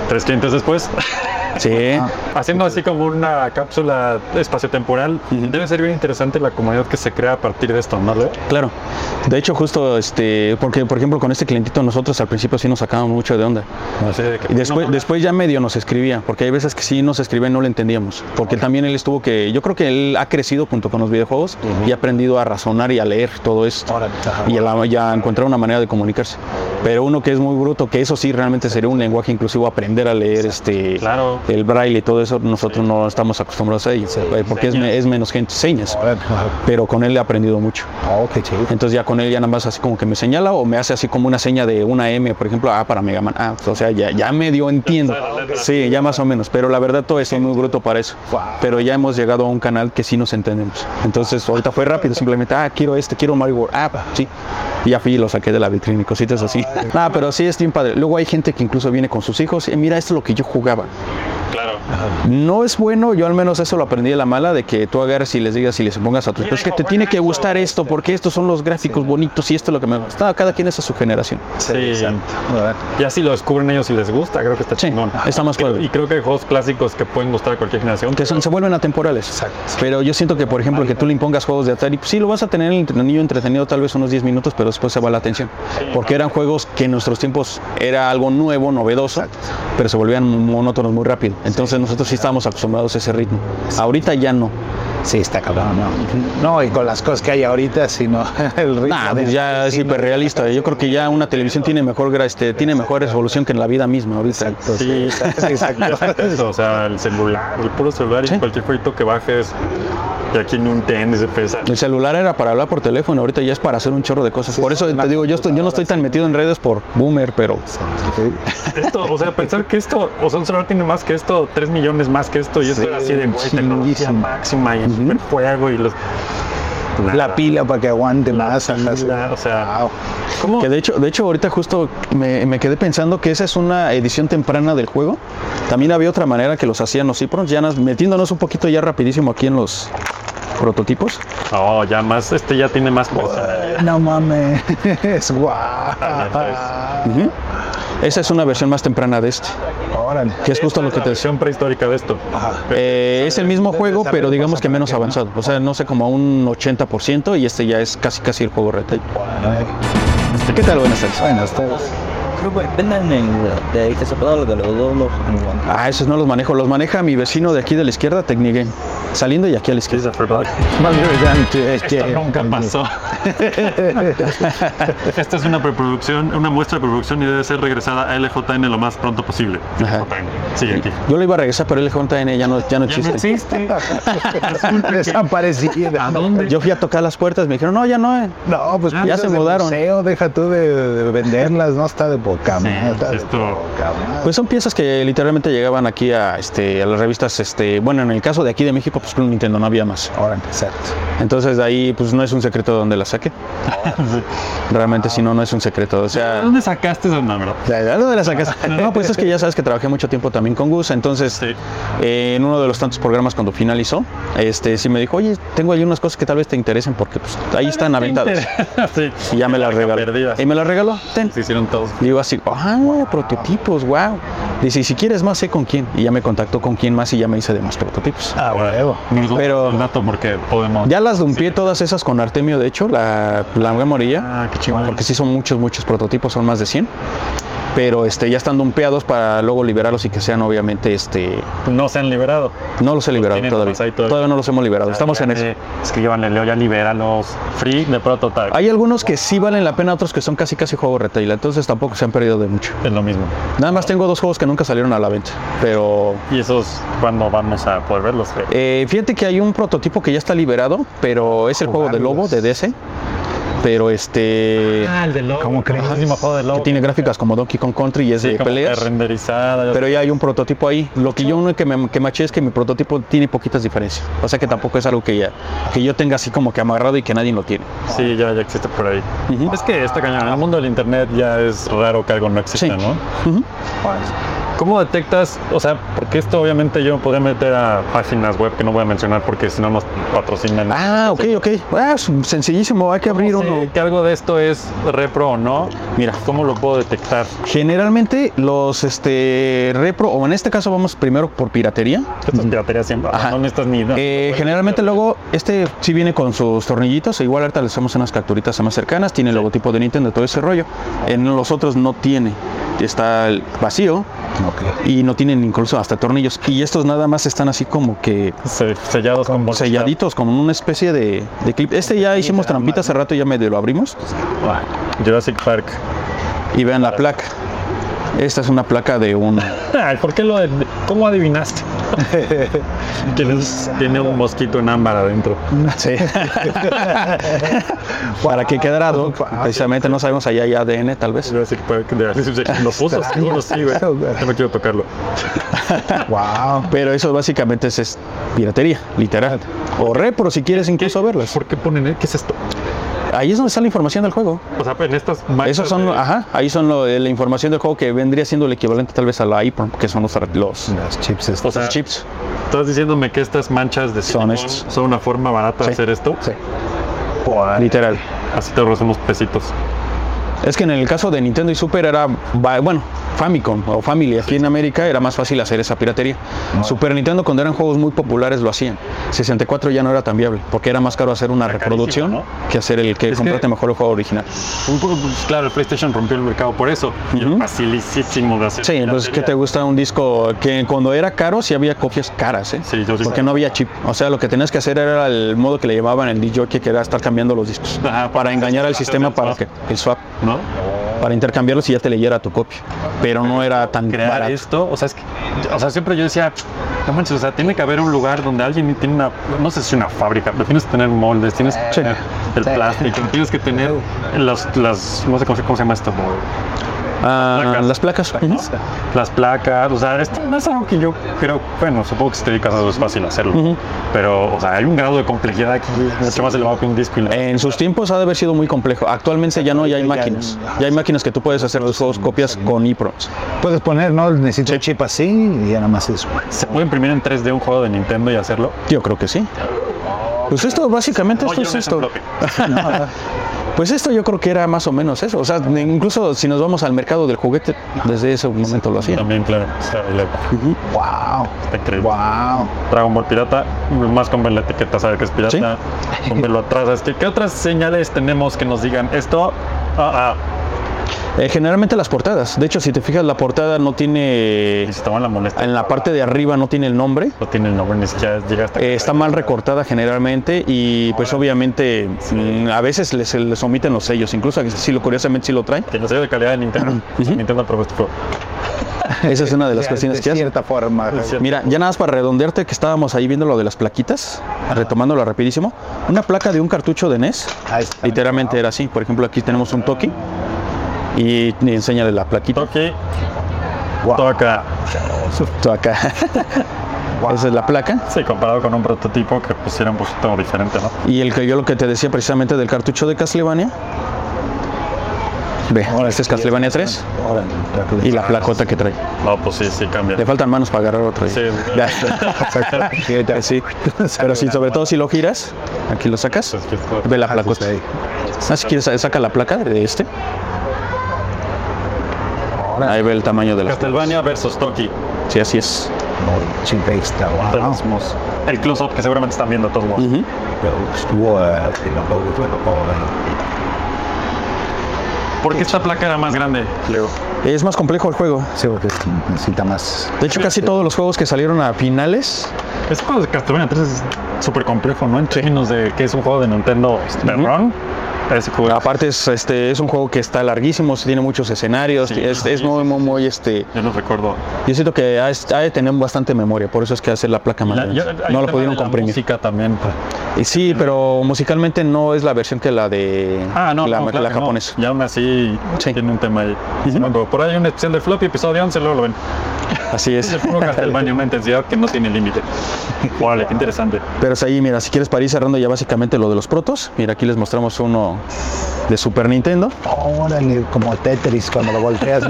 Tres clientes después, Sí. haciendo así como una cápsula espaciotemporal, debe ser bien interesante la comunidad que se crea a partir de esto, ¿no? Claro. De hecho, justo, este, porque, por ejemplo, con este clientito nosotros al principio sí nos sacábamos mucho de onda. Así de que- Y después, no, después ya medio nos escribía, porque hay veces que sí nos escribía y no le entendíamos. Porque también él estuvo que, yo creo que él ha crecido junto con los videojuegos y ha aprendido a razonar y a leer todo esto. Y a la- ya a encontrar una manera de comunicarse. Pero uno que es muy bruto, que eso sí realmente sería un lenguaje inclusivo, aprender a leer este Claro. El braille y todo eso, nosotros no estamos acostumbrados a ello, eh, porque es, me- es menos gente, señas. Pero con él he aprendido mucho. Chido. Entonces ya con él ya nada más así como que me señala o me hace así como una seña de una M, por ejemplo, ah, para Mega Man. Ah, o sea, ya, ya medio entiendo. Sí, ya más o menos. Pero la verdad todo eso es muy bruto para eso. Pero ya hemos llegado a un canal que sí nos entendemos. Entonces ahorita fue rápido, simplemente, ah, quiero este, quiero Mario World. Ah, sí. Y ya fui y lo saqué de la vitrina y cositas así. Ah, pero sí es bien padre. Luego hay gente que incluso viene con sus hijos y mira, esto es lo que yo jugaba. Claro. No es bueno, yo al menos eso lo aprendí de la mala, de que tú agarres y les digas y les pongas a tus hijos, es que te tiene que gustar esto, porque estos son los gráficos bonitos y esto es lo que me gusta. Cada quien es a su generación. Sí. Ya si lo descubren ellos y les gusta, creo que está Sí, chingón. está más Creo- padre. Y creo que hay juegos clásicos que pueden gustar a cualquier generación. Que son, se vuelven atemporales. Pero yo siento que, por ejemplo, que tú le impongas juegos de Atari, pues sí, lo vas a tener el niño entretenido tal vez unos 10 minutos, pero después se va la atención. Porque eran juegos que en nuestros tiempos era algo nuevo, novedoso, pero se volvían monótonos muy rápido. Entonces nosotros sí estábamos acostumbrados a ese ritmo. Ahorita ya no. Sí, está cabrón, no. No, y con las cosas que hay ahorita, sino el ritmo. Nah, de- pues ya es sí, hiperrealista. Yo creo que ya una televisión tiene mejor, este, tiene mejor resolución que en la vida misma ahorita. Sí, Eso, o sea, el celular, el puro celular Sí. y cualquier jueguito que bajes, y aquí no entiendes, se pesa. El celular era para hablar por teléfono, ahorita ya es para hacer un chorro de cosas. Por eso te digo, yo, estoy, yo no estoy tan metido en redes por boomer, pero Esto, o sea, pensar que esto, o sea, un celular tiene más que esto, 3 millones más que esto, y esto era así de güey, tecnología máxima y el superjuego y los. La pila para que aguante más. sí. pila, o sea, Wow. ¿cómo? que de hecho, de hecho ahorita justo me, me quedé pensando que esa es una edición temprana del juego. También había otra manera que los hacían los Ciprons, ya metiéndonos un poquito ya rapidísimo aquí en los prototipos. Oh, ya más, este ya tiene más cosas. No mames. Es guau. Ujú. Esa es una versión más temprana de este, Órale. que es justo lo que la te decía. versión prehistórica de esto. Eh, es el mismo juego, pero digamos que menos avanzado. O sea, no sé, como un 80% y este ya es casi casi el juego retail. ¿Qué tal? Buenas tardes. Dos los Ah, esos no los manejo. Los maneja mi vecino de aquí de la izquierda, Tecnigame. Saliendo y aquí a la izquierda. Esto nunca pasó. Esta es una preproducción, una muestra de producción y debe ser regresada a LJN lo más pronto posible. LJN. Sigue aquí. Yo lo iba a regresar, pero el JN ya no, ya no Ya no existe. existe. Desaparecida. ¿A dónde? Yo fui a tocar las puertas, me dijeron, no, ya no. eh". No, pues Ya putas se de mudaron. museo, deja tú de, de venderlas, no está de está de esto-. Pues son piezas que literalmente llegaban aquí a, este, a las revistas, este, bueno, en el caso de aquí de México, pues con Nintendo no había más. Ahora exacto. Entonces de ahí, pues no es un secreto de dónde la saqué. Realmente si no, no es un secreto. O ¿De sea, dónde sacaste ese número? ¿De dónde la sacas? No, pues es que ya sabes que trabajé mucho tiempo también con Gus, entonces Sí. eh, en uno de los tantos programas cuando finalizó, este sí me dijo, oye, tengo ahí unas cosas que tal vez te interesen porque pues, ahí están aventadas. sí. Y ya me las regaló. Perdidas. Y me las regaló, ten. Se hicieron todos. Digo así, ah, prototipos, wow. Dice, y si quieres más, sé con quién. Y ya me contactó con quién más y ya me hice de más prototipos. Ah, huevo. Pero Pero- el dato porque podemos. Ya las dumpié todas esas con Artemio, de hecho, la, la memorilla. Ah, qué. Porque sí son muchos, muchos prototipos, son más de 100. Pero este, ya están dumpeados para luego liberarlos y que sean obviamente, este, No se han liberado. no los he liberado tienen todavía. todavía. todavía no los hemos liberado, estamos en eso. Escríbanle, Leo, ya libéralos. Free de prototype. Hay algunos que sí valen la pena, otros que son casi casi juegos retail, entonces tampoco se han perdido de mucho. Es lo mismo. Nada más tengo dos juegos que nunca salieron a la venta, pero ¿Y esos cuándo vamos a poder verlos? eh, fíjate que hay un prototipo que ya está liberado, pero es el juego de Lobo de DC, pero este Ah, el de Lobo. ¿Cómo crees? El mismo juego de Lobo. que tiene gráficas como Donkey Kong Country y es Sí, de peleas. renderizada. Pero ya hay un prototipo ahí. Lo que yo uno que me que maché es que mi prototipo tiene poquitas diferencias. O sea que tampoco es algo que ya que yo tenga así como que amarrado y que nadie lo tiene. Sí, ya, ya existe por ahí. Es que esta cañón, en el mundo del internet ya es raro que algo no exista, Sí. ¿no? Ujú. ¿Cómo detectas? O sea, porque esto obviamente yo me podría meter a páginas web que no voy a mencionar porque si no nos patrocinan. Ah, ok, ok. Ah, es sencillísimo, hay que abrir ¿Cómo uno. que algo de esto es repro o no? Mira. ¿Cómo lo puedo detectar? Generalmente los este repro, o en este caso vamos primero por piratería. Esto es piratería siempre. Ajá. No necesitas ni idea. Eh, generalmente luego este sí viene con sus tornillitos, igual ahorita les hacemos unas capturitas más cercanas, tiene el logotipo de Nintendo, todo ese rollo. En los otros no tiene, está el y no tienen incluso hasta tornillos. Y estos nada más están así como que Se- sellados con bolsita. selladitos, como una especie de, de clip. Este ya hicimos trampita hace rato, ya medio lo abrimos. Jurassic Park. Y vean la placa. Esta es una placa de un... Ay, ¿por qué lo de- ¿Cómo adivinaste? Tienes- tiene un mosquito en ámbar adentro. Sí. Para que quedara precisamente no sabemos allá hay ADN tal vez. Jurassic Park de lo puso, seguro sí, güey. Yo no quiero tocarlo. Wow. Pero eso básicamente es, es piratería, literal. O repro si quieres incluso verlas. ¿Por qué ponen? eh? ¿Qué es esto? Ahí es donde está la información del juego. O sea, en estas manchas Esos son, de- ajá, ahí son lo- la información del juego que vendría siendo el equivalente tal vez a la IPROM, que son los, los, chips estos. O sea, chips. Estás diciéndome que estas manchas de Son estos. son una forma barata de hacer esto. Sí. Literal. Así te ahorras unos pesitos. Es que en el caso de Nintendo y Super era, bueno, Famicom o Family aquí en América era más fácil hacer esa piratería. Super Nintendo cuando eran juegos muy populares lo hacían. 64 ya no era tan viable porque era más caro hacer una Era reproducción carísimo, que hacer el que Es comprarte que- mejor el juego original. Un poco, pues, claro, el PlayStation rompió el mercado por eso. Y es Ujú. facilísimo de hacer. Sí, entonces, ¿qué te piratería. gusta un disco que cuando era caro sí había copias caras, ¿eh? Sí, yo sí Porque no había chip. O sea, lo que tenías que hacer era el modo que le llamaban el DJ, que era estar cambiando los discos. Ajá, para engañar al sistema para que el swap, ¿No? Para intercambiarlos y ya te leyera tu copia. Pero no era tan Crear barato. esto, o sea, es que, o sea, siempre yo decía, no manches, o sea, tiene que haber un lugar donde alguien tiene una, no sé si una fábrica, pero tienes que tener moldes, tienes que tener el plástico, tienes que tener las, las no sé cómo, se- cómo se llama esto, Ah, placas. las placas. ujú. las placas, o sea, esto no es algo que yo creo, bueno, supongo que si te dedicas a eso es fácil hacerlo, Ujú. pero, o sea, hay un grado de complejidad que es mucho más elevado que un disco y la- En sus tiempos ha de haber sido muy complejo. Actualmente ya no, ya hay máquinas. Ya hay máquinas que tú puedes hacer tus juegos copias con EPROMs. Puedes poner, ¿no? Necesito un chip así y ya nada más eso. ¿Se puede imprimir en 3D un juego de Nintendo y hacerlo? Yo creo que sí. Pues esto, básicamente, esto es esto. Pues esto yo creo que era más o menos eso. O sea, incluso si nos vamos al mercado del juguete, desde ese momento lo hacían. También, claro. o sea, le- Wow. está increíble. Wow. Dragon Ball pirata, más con la etiqueta sabe que es pirata, con verlo atrás. Es que, ¿Qué otras señales tenemos que nos digan esto? Ah, ah, Eh, generalmente las portadas. De hecho, si te fijas, la portada no tiene. y si toman la molestia, En la parte de arriba no tiene el nombre. no tiene el nombre, ni siquiera llega hasta Eh, está mal recortada generalmente y pues obviamente mm, a veces les, se les omiten los sellos, incluso si lo curiosamente sí lo traen. Tiene sello de calidad de Nintendo. Ujú. Nintendo aprobó este juego. Esa es una de las cuestiones de que hace. cierta forma. Mira, ya nada más para redondearte que estábamos ahí viendo lo de las plaquitas, retomándolo rapidísimo. Una placa de un cartucho de NES, Ahí está. literalmente era así. Por ejemplo, aquí tenemos un Toki y enséñale la plaquita. Toki. Toca. Tú acá. Esa es la placa. Sí, comparado con un prototipo que pues era un poquito diferente, ¿no? Y el que yo lo que te decía precisamente del cartucho de Castlevania. Ve, este es Castlevania 3 y la placota que trae. No, pues sí, sí cambia. Le faltan manos para agarrar otro. Sí. Ya. sí. Pero sí, sobre todo si lo giras, aquí lo sacas, ve la placota. Ah, si quieres, saca la placa de este. Ahí ve el tamaño de la. Castlevania versus Toki. Sí, así es. El close-up que seguramente están viendo todos. modos. Ujú. ¿Por qué esta placa era más grande, Leo? Es más complejo el juego. Sí, porque es- necesita más. De hecho, casi todos los juegos que salieron a finales, Este juego de Castlevania 3 es súper complejo, ¿no? En términos de que es un juego de Nintendo perrón. Aparte es, este, es un juego que está larguísimo, tiene muchos escenarios, Sí, es, sí, es sí, muy, muy, muy, este... yo no recuerdo. Yo siento que ha, ha de tener bastante memoria, por eso es que hace la placa más La- yo- no lo pudieron de la comprimir. música también. Y sí, pero musicalmente no es la versión que la de Ah, no, la, no, claro la que no. japonesa. Y aún así Sí. tiene un tema ahí. Pero por ahí hay un especial de Floppy, episodio 11, luego lo ven. Así Es es. el puro Castlevania, una intensidad que no tiene límite. Órale, qué interesante. Pero es ahí, mira, si quieres para ir cerrando ya básicamente lo de los protos, mira, aquí les mostramos uno de Super Nintendo. Órale, como Tetris cuando lo volteas.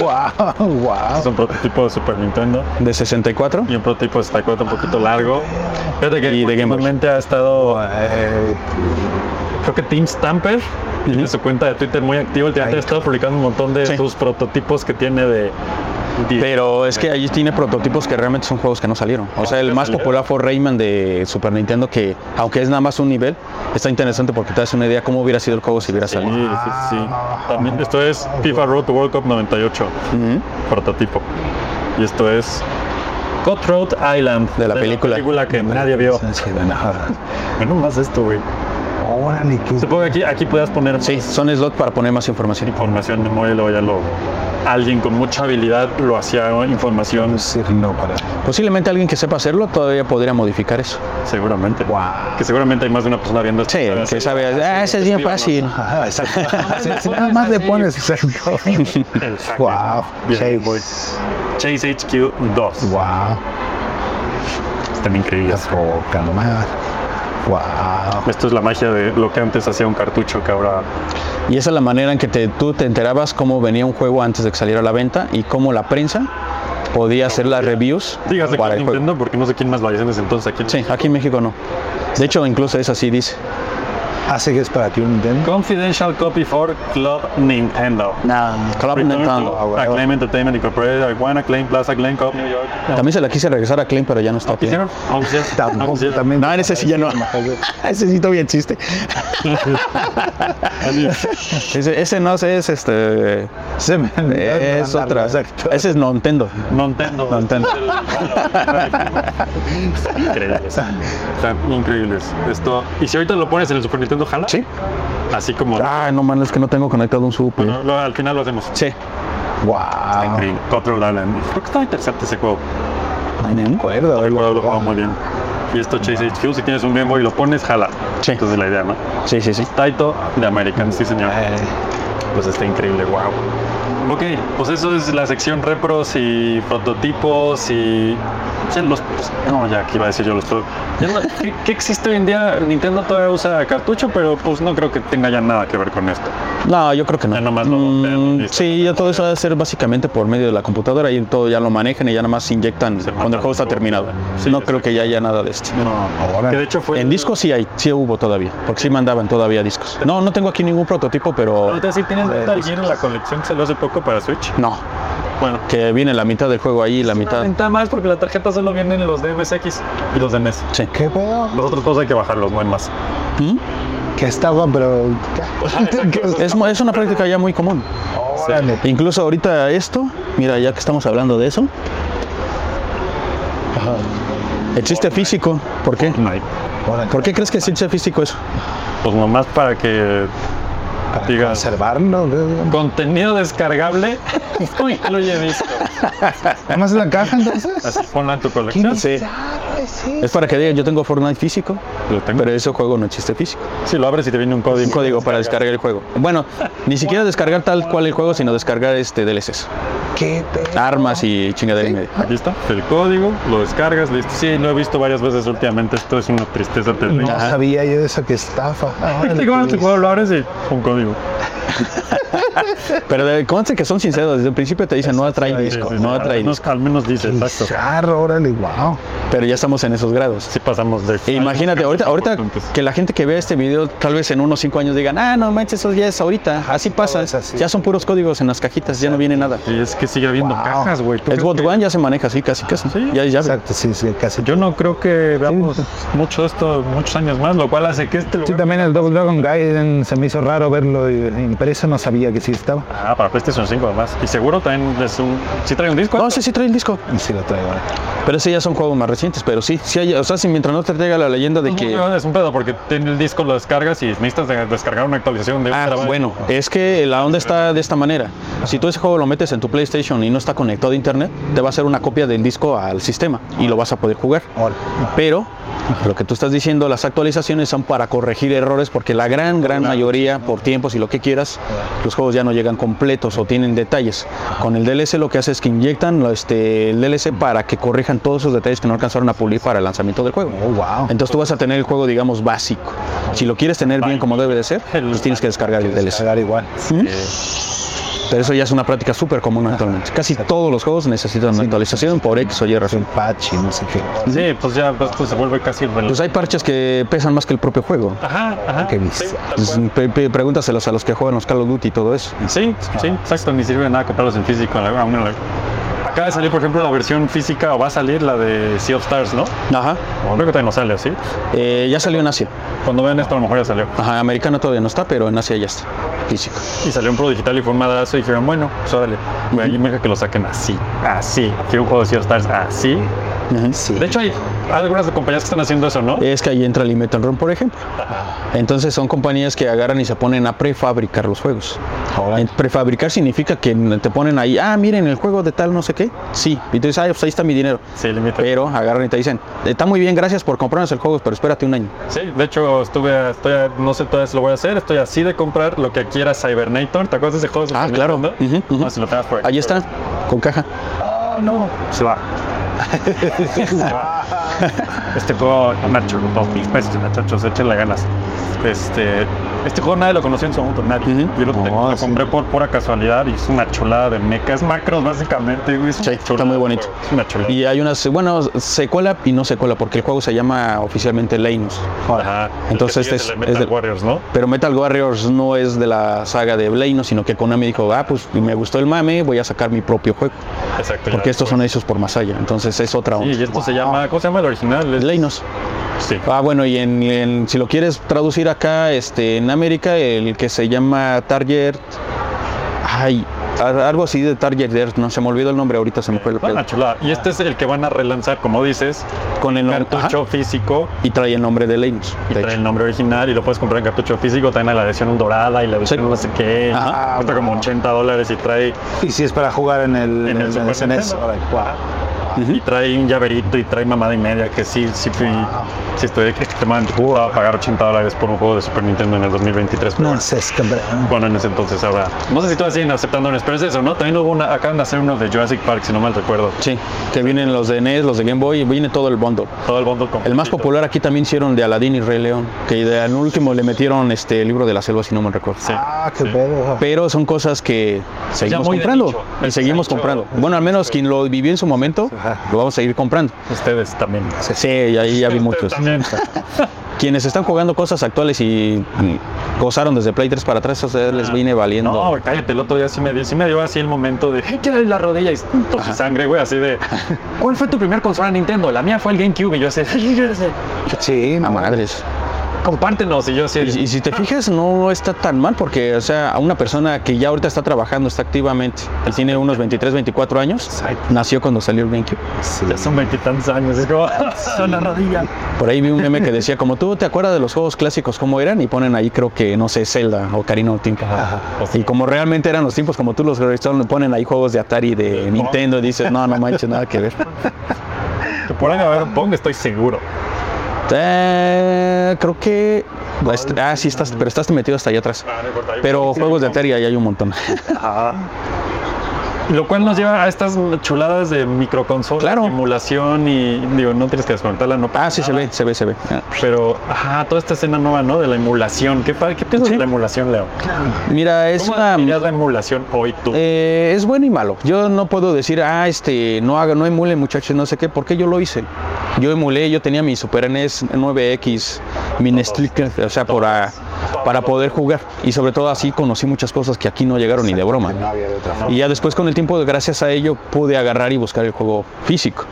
wow, wow. Es un prototipo de Super Nintendo de 64. y un prototipo de 64 un poquito largo. Fíjate que Y de Game Boy. ha estado, eh, creo que Team Stamper, tiene su cuenta de Twitter muy activo, últimamente ha estado publicando un montón de Sí. sus prototipos que tiene de... Pero es que allí tiene prototipos que realmente son juegos que no salieron. O sea, el más popular fue Rayman de Super Nintendo, que aunque es nada más un nivel, está interesante porque te das una idea cómo hubiera sido el juego si hubiera Sí, salido. sí, sí. También esto es FIFA Road to World Cup 98, Ujú. prototipo. Y esto es Cutthroat Island. De la película. película que nadie vio. Sí, Bueno, más esto, güey. Órale, qué Supongo que aquí, aquí puedas poner Sí, son slots para poner más información. información de móvil o ya lo... Alguien con mucha habilidad lo hacía información decirlo para. Posiblemente alguien que sepa hacerlo todavía podría modificar eso. seguramente. Wow. Que seguramente hay más de una persona viendo esto. Sí, que sabe, ah, ese es bien fácil. Ajá, exacto. Nada más le pones exacto. Wow. Chase. Chase HQ 2. Wow. Están increíbles. Roca. Wow. Esto es la magia de lo que antes hacía un cartucho que ahora Y esa es la manera en que te- tú te enterabas cómo venía un juego antes de que saliera a la venta y cómo la prensa podía hacer las reviews Dígase para que el juego. Nintendo porque no sé quién más lo hacía en ese entonces aquí. Sí, aquí en México no. De hecho, incluso es así, dice. Hace que es para ti un Nintendo. Confidential copy for Club Nintendo. No, Club Return Nintendo. to Acclaim Entertainment Incorporated, Iguana, Acclaim Plaza, Glen Cop, New York. También se la quise regresar a Klein, pero ya no está aquí. ¿Hicieron? ¿No hicieron? ¿No Tampoco, hicieron? también. No, en ese sí ya no. ese sí todavía existe. ese, ese no sé, es este. Es otra. Exacto. Ese es Nintendo. Nintendo. Nintendo. Están increíbles. Están increíbles. Esto, y si ahorita lo pones en el Super Nintendo, jala. Sí. Así como. Ah, no man, es que no tengo conectado un super. Bueno, lo- al final lo hacemos. Sí. Wow. Increíble. Control Island. Creo que está interesante ese juego. No me acuerdo. Lo muy bien. Y esto Chase HQ, si tienes un Game Boy y lo pones, jala. Sí. Entonces la idea, ¿no? Sí, sí, sí. Taito de American, sí señor. Eh, Pues está increíble, wow. Ok, pues eso es la sección repros y prototipos y... ya los, pues, no, ya aquí iba a decir yo los... ya no- ¿qué, qué existe hoy en día? Nintendo todavía usa cartucho, pero pues no creo que tenga ya nada que ver con esto. No, yo creo que no. Ya nomás lo Mm, listo. sí, ya todo eso va a ser básicamente por medio de la computadora y todo ya lo manejan y ya nada más inyectan Se cuando el juego está terminado. sí, no creo que ya haya nada de esto. No, que de hecho fue... En discos sí hay, sí hubo todavía, porque sí mandaban todavía discos. No, no tengo aquí ningún prototipo, pero Ahorita sí tienes Metal Gear en la colección que salió hace poco para Switch. no, Bueno, que viene la mitad del juego ahí y la mitad. venta más porque la tarjeta solo viene en los de MSX y los de NES. Sí. ¿Qué pedo? Los otros dos hay que bajarlos, no hay más. ¿Mm? Que estaba, pero. Es, una práctica ya muy común. Órale. Incluso ahorita esto, mira, ya que estamos hablando de eso, existe físico. ¿Por qué? No hay. Órale. ¿Por qué crees que existe físico eso? Pues nomás para que Para conservarlo. contenido descargable. Uy, lo he visto. ¿Nada más en la caja entonces? Así ponla en tu colección. Sí. Es para que digan, yo tengo Fortnite físico, Lo tengo. pero ese juego no existe físico. Si lo abres y te viene un código. Un código para descargar el juego. Bueno, ni siquiera descargar tal cual el juego, sino descargar este DLCs. ¿Qué? Armas y chingadera y media. Aquí está, el código, lo descargas, listo. Sí, lo he visto varias veces últimamente. Esto es una tristeza terrible. No sabía yo de eso que estafa. Juego, este juego lo abres y un código. amigo. Pero de, conste que son sinceros, desde el principio te dicen no atrae disco, Sí, sí, no sí. atrae Al menos- disco. Al menos dice, exacto. Charro, órale, wow. Pero ya estamos en esos grados. Sí pasamos de... E imagínate, ahorita, ahorita que la gente que vea este video, tal vez en unos 5 años digan, ah, no manches, eso ya es ahorita, así pasa. es así. Ya son puros códigos en las cajitas, ya no viene nada. Y es que sigue habiendo Wow. cajas, güey. ¿Tú crees Xbox que- One ya se maneja así, casi, casi. Sí, ya, ya. Exacto, sí, sí, casi. Yo no creo que veamos mucho de esto muchos años más, lo cual hace que este Sí, lugar también el Double Dragon Gaiden se me hizo raro verlo impreso, no sabía sabía que sí estaba. Ah, para PlayStation 5 además. Y seguro también es un... ¿Sí trae un disco? No, sí, sí trae el disco. Sí lo traigo. ¿eh? Pero ese ya son juegos más recientes, pero sí, sí hay, o sea, si mientras no te traiga la leyenda de que... Es un pedo porque tiene el disco, lo descargas y necesitas de- descargar una actualización de un Ah, terabyte. bueno, es que la onda está de esta manera. Si tú ese juego lo metes en tu PlayStation y no está conectado a internet, te va a hacer una copia del disco al sistema y lo vas a poder jugar. Ahora, Pero lo que tú estás diciendo, las actualizaciones son para corregir errores porque la gran, gran mayoría, por tiempos y lo que quieras, los juegos ya no llegan completos o tienen detalles. Con el DLC lo que hace es que inyectan este, el DLC para que corrijan todos esos detalles que no alcanzaron a pulir para el lanzamiento del juego. Oh, wow. Entonces tú vas a tener el juego, digamos, básico. Si lo quieres tener bien como debe de ser, pues tienes que descargar el DLC. Cargar igual. Pero eso ya es una práctica súper común actualmente. Casi todos los juegos necesitan una actualización por X o Y razón. un patch y no sé qué. Sí, pues ya pues, pues, se vuelve casi... Pues hay parches que pesan más que el propio juego. Ajá, ajá. Qué Sí, Pues, pregúntaselos a los que juegan los Call of Duty y todo eso. Sí, sí, exacto, ni sirve de nada comprarlos en físico. a la- a una- Acaba de salir, por ejemplo, la versión física, o va a salir la de Sea of Stars, ¿no? Ajá. O creo que todavía no sale, ¿sí? Eh, ya salió en Asia. Cuando vean esto, a lo mejor ya salió. Ajá, americano todavía no está, pero en Asia ya está. Físico. Y salió un Pro Digital y fue un madrazo y dijeron, bueno, pues órale, me deja que lo saquen así, así. Quiero un juego de Sea of Stars así. Sí. De hecho, hay algunas compañías que están haciendo eso, ¿no? Es que ahí entra Limit and Run, por ejemplo. Entonces son compañías que agarran y se ponen a prefabricar los juegos. En prefabricar significa que te ponen ahí, ah, miren el juego de tal no sé qué. Sí. Y tú dices, ah, pues ahí está mi dinero. Sí, limita. Pero agarran y te dicen, está muy bien, gracias por comprarnos el juego, pero espérate un año. Sí, de hecho, estuve, estoy, a- no sé todavía si lo voy a hacer, estoy así de comprar lo que quiera Cybernator. ¿Te acuerdas de ese juego? Ah, claro. Ujú. No, si lo por ahí. Ahí está, con caja. No, se va. Se va. este juego, Nacho, dos mil pesos, muchachos, échenle ganas. Este, este juego nadie lo conoció en su momento, nadie. Yo lo, No, lo sí. compré por pura casualidad y es una chulada de mecas, macros básicamente. güey, Es está muy bonito. Es una chulada. Y hay unas, bueno, secuela y no secuela, porque el juego se llama oficialmente Leinos. Ajá. Entonces este es- de es Metal de- Warriors, ¿no? Pero Metal Warriors no es de la saga de Leinos, sino que Konami dijo, ah, pues me gustó el mame, voy a sacar mi propio juego. Exacto. Porque estos son hechos por Masaya, entonces es otra Sí, onda. y esto se llama, ¿cómo se llama el original? Es- Leinos. Sí. Ah, bueno, y en, en- si lo quieres traducir acá, este, en América, el que se llama Target. Ay, algo así de Target Earth, no se me olvidó el nombre ahorita, se me fue el pedo. Chulada. Y este es el que van a relanzar, como dices, Con el nombre. cartucho físico Y trae el nombre de Leinos. y de trae hecho. el nombre original y lo puedes comprar en cartucho físico. También la edición dorada y la edición Sí. no sé qué. Ajá. Cuesta como 80 dólares y trae, Y si es para jugar en el, En el SNES. Y trae un llaverito y trae mamada y media que sí, sí fui, sí estoy extremadamente preocupado a pagar 80 dólares por un juego de Super Nintendo en el 2023. pero No seas cabrón. Bueno, en ese entonces ahora. No sé si todavía siguen aceptando pero es eso, ¿no? También hubo una, acaban de hacer uno de Jurassic Park, si no mal recuerdo. Sí, que vienen los de NES, los de Game Boy, y viene todo el bundle. Todo el bundle completo. El más popular aquí también hicieron de Aladdin y Rey León, que de- al último le metieron este el libro de la selva, si no me recuerdo. Sí. Ah, qué pedo. Pero son cosas que seguimos comprando y seguimos comprando. Bueno, al menos quien lo vivió en su momento, lo vamos a seguir comprando. Ustedes también. Sí, ahí ya vi muchos. También. Quienes están jugando cosas actuales y gozaron desde Play 3 para atrás, a ustedes les viene valiendo. No, cállate, el otro día sí me, dio, sí me dio así el momento de ¿qué era la rodilla y y sangre, güey, así de ¿Cuál fue tu primer consola Nintendo? La mía fue el GameCube y yo así, Sí, a no. madres. Compártenos y yo así. Y, y si te fijas, no está tan mal porque, o sea, a una persona que ya ahorita está trabajando, está activamente, él tiene unos 23, 24 años, nació cuando salió el GameCube. Ya son veintitantos años, es como la rodilla. Por ahí vi un meme que decía, como tú te acuerdas de los juegos clásicos, cómo eran, y ponen ahí, creo que, no sé, Zelda o Karina of Time. Y como realmente eran los tiempos, como tú los revisaron, ponen ahí juegos de Atari, de Nintendo, y dices, no, no manches, nada que ver. Que por ahí va a haber un Pong, estoy seguro. Eh, creo que... Ah, sí, estás, pero estás metido hasta allá atrás. Pero juegos de Atari ahí hay un montón. Lo cual nos lleva a estas chuladas de microconsola, Claro. emulación y digo, no tienes que desconectarla, no Ah, sí, se ve, se ve, se ve. Ah. Pero, ajá, toda esta escena nueva, ¿no? De la emulación. ¿Qué, qué piensas de la emulación, Leo? Mira, es ¿Cómo una... la emulación hoy tú? Eh, es bueno y malo. Yo no puedo decir, ah, este, no haga, no emule muchachos, no sé qué, porque yo lo hice. Yo emulé, yo tenía mi Super NES 9X, mi Nestlé, o sea, por a- para poder jugar. Y sobre todo así conocí muchas cosas que aquí no llegaron ni de broma. Y ya después con el tiempo, gracias a ello, pude agarrar y buscar el juego físico.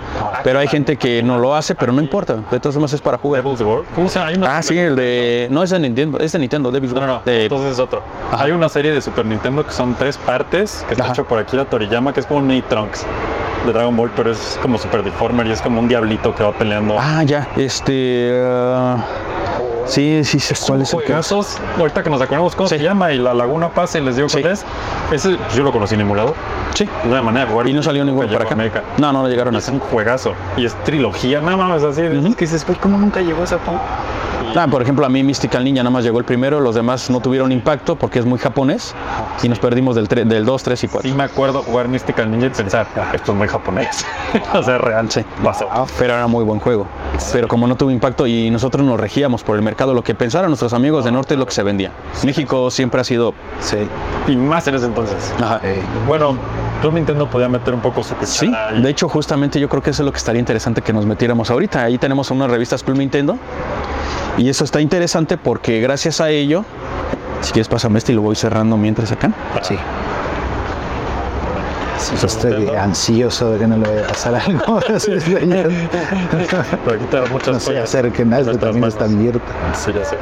Pero hay gente que no lo hace, pero no importa. De todas formas es para jugar. Devil's World. ¿Cómo se llama? Ah, sí, el de... No, es de Nintendo. Es de Nintendo, Devil's No, no. De- Entonces es otro. Hay una serie de Super Nintendo que son tres partes, que está Ajá. hecho por Akira Toriyama, que es como un mini Trunks de Dragon Ball, pero es como Super Deformer y es como un diablito que va peleando. Ah, ya. Este... ah, sí, sí, sé cuál es el. Juegazos, ahorita que nos acordamos cómo Sí. se llama y la Laguna Paz y les digo Sí. cuál es. Ese pues, yo lo conocí en emulador. Sí. No hay manera de jugar. Y no salió ningún para acá. América. No, no, no llegaron Y a es un juegazo. Y es trilogía, nada más así. Es que dices, ¿cómo nunca llegó punto? Ah, por ejemplo, a mí Mystical Ninja nada más llegó el primero, los demás no tuvieron impacto porque es muy japonés y nos perdimos del, del 2, 3 y 4. Sí me acuerdo jugar Mystical Ninja y pensar, "Ah, esto es muy japonés. o sea, real. Sí. Pasó. Pero era muy buen juego. Pero como no tuvo impacto y nosotros nos regíamos por el mercado, lo que pensaron nuestros amigos de norte es lo que se vendía. México siempre ha sido... Sí. Y más en ese entonces. Ajá. Bueno, Club Nintendo podía meter un poco su Sí, cuchara ahí. de hecho justamente yo creo que eso es lo que estaría interesante que nos metiéramos ahorita. Ahí tenemos unas revistas Club Nintendo y eso está interesante porque gracias a ello, si quieres pásame este y lo voy cerrando mientras acá. Sí. Sí, estoy ansioso de que no le vaya a pasar algo. Sí, señor. Pero aquí tenemos muchas no se acerquen a esto, también está manos. abierto. Sí, ya sé.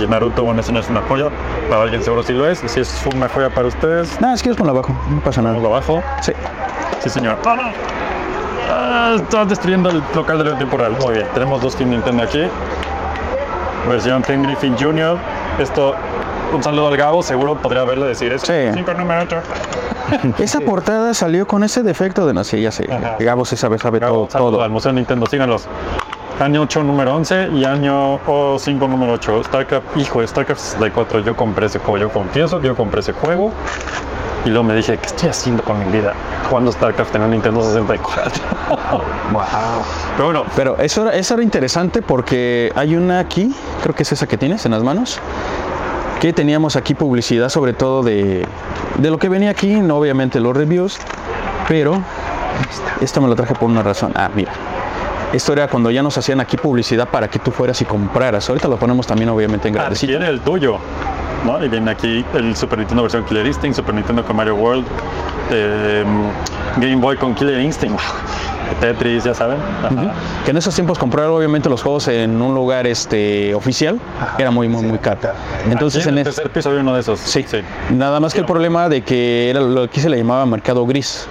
Y Naruto, bueno, eso no es una joya. Para alguien seguro sí lo es. Si es una joya para ustedes, Nada, si quieres ponlo abajo, no pasa nada. ponlo abajo. Sí. Sí, señor. ¡Ah, no! Ah, estás destruyendo el local de la temporal. Muy bien. Tenemos dos Team Nintendo aquí. Versión Team Griffin Jr. Esto, un saludo al Gabo. Seguro podría verle decir eso. Sí. Número. Esa portada salió con ese defecto de no sé, ya sé. Ajá. Gabo se sabe, sabe Gabo, todo. saludo todo. al Museo Nintendo. Síganlos. Año 8, número 11 y año 5, número 8. StarCraft, hijo de StarCraft 64. Yo compré ese juego. Yo confieso que yo compré ese juego. Y luego me dije, ¿qué estoy haciendo con mi vida? Jugando StarCraft en un Nintendo 64. Wow. Pero bueno, Pero eso era, eso era interesante porque hay una aquí, creo que es esa que tienes en las manos, que teníamos aquí publicidad sobre todo de, de lo que venía aquí, no obviamente los reviews, pero esto me lo traje por una razón. Ah, mira. Esto era cuando ya nos hacían aquí publicidad para que tú fueras y compraras. Ahorita lo ponemos también obviamente en grandecito. adquiere el tuyo. ¿no? Y viene aquí el Super Nintendo versión Killer Instinct, Super Nintendo con Mario World, eh, Game Boy con Killer Instinct, Tetris, ya saben. Que en esos tiempos comprar obviamente los juegos en un lugar este oficial era muy muy muy caro. Entonces Aquí en el tercer piso había uno de esos. Sí. Nada más que el problema de que era lo que se le llamaba mercado gris.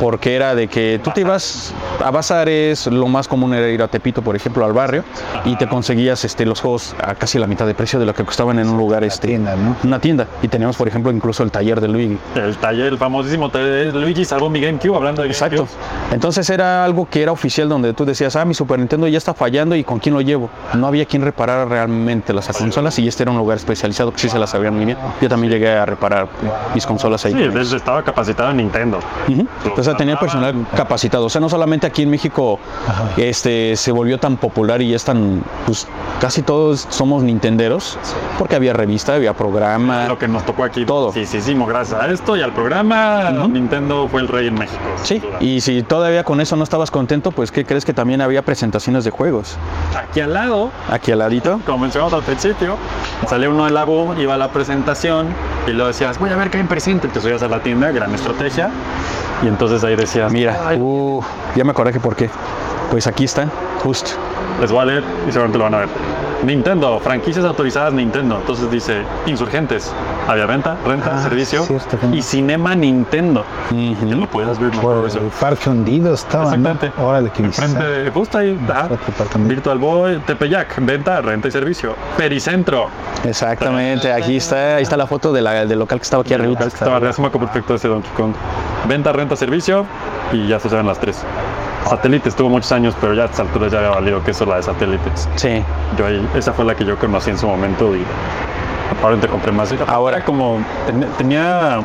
Porque era de que tú te ibas a bazares, lo más común era ir a Tepito, por ejemplo, al barrio, y te conseguías este, los juegos a casi la mitad de precio de lo que costaban en un lugar, este, tienda, ¿no? una tienda. Y teníamos, por ejemplo, incluso el taller de Luigi. El taller, el famosísimo taller de Luigi salvó mi GameCube, hablando de Exacto. GameCube. Entonces era algo que era oficial donde tú decías, ah, mi Super Nintendo ya está fallando y con quién lo llevo. No había quien reparara realmente las consolas y este era un lugar especializado que sí se las sabían muy bien. Yo también llegué a reparar mis consolas ahí. Sí, estaba capacitado en Nintendo. Entonces tenía personal capacitado. O sea, no solamente aquí en México este, se volvió tan popular y es tan, pues casi todos somos nintenderos, porque había revista, había programa. Lo que nos tocó aquí. Todo. Sí, sí, sí, gracias a esto y al programa, Nintendo fue el rey en México. Sí, y si todavía con eso no estabas contento, pues ¿qué crees que también había presentaciones de juegos? Aquí al lado, Aquí al ladito. como mencionamos al principio, salía uno de la boom, iba a la presentación y lo decías, voy a ver qué hay en presente. Te subías a la tienda, gran estrategia. Y entonces ahí decías, Mira, "Ay, uh, ya me acordé que por qué. Pues aquí está, justo. les voy a leer y seguramente lo van a ver. Nintendo, franquicias autorizadas Nintendo. Entonces dice Insurgentes, había venta, renta, Ah, servicio cierto, no. y Cinema Nintendo. Ujú. Que lo ver, Por de eso. el parque hundido estaba, ¿no? Exactamente. Órale, que Enfrente, justo ahí, ajá. Otro departamento. Virtual Boy, Tepeyac, venta, renta y servicio. Pericentro. Exactamente, aquí está, ahí está la foto de la- del local que estaba aquí arriba. Estaba arriba, se me perfecto ese Donkey Kong. Venta, renta, servicio y ya se saben las tres. Satélite estuvo muchos años, pero ya a estas alturas ya había valido que eso es la de satélites. Sí. Yo ahí, esa fue la que yo conocí en su momento y ahora te compré más. Ahora como ten- tenía...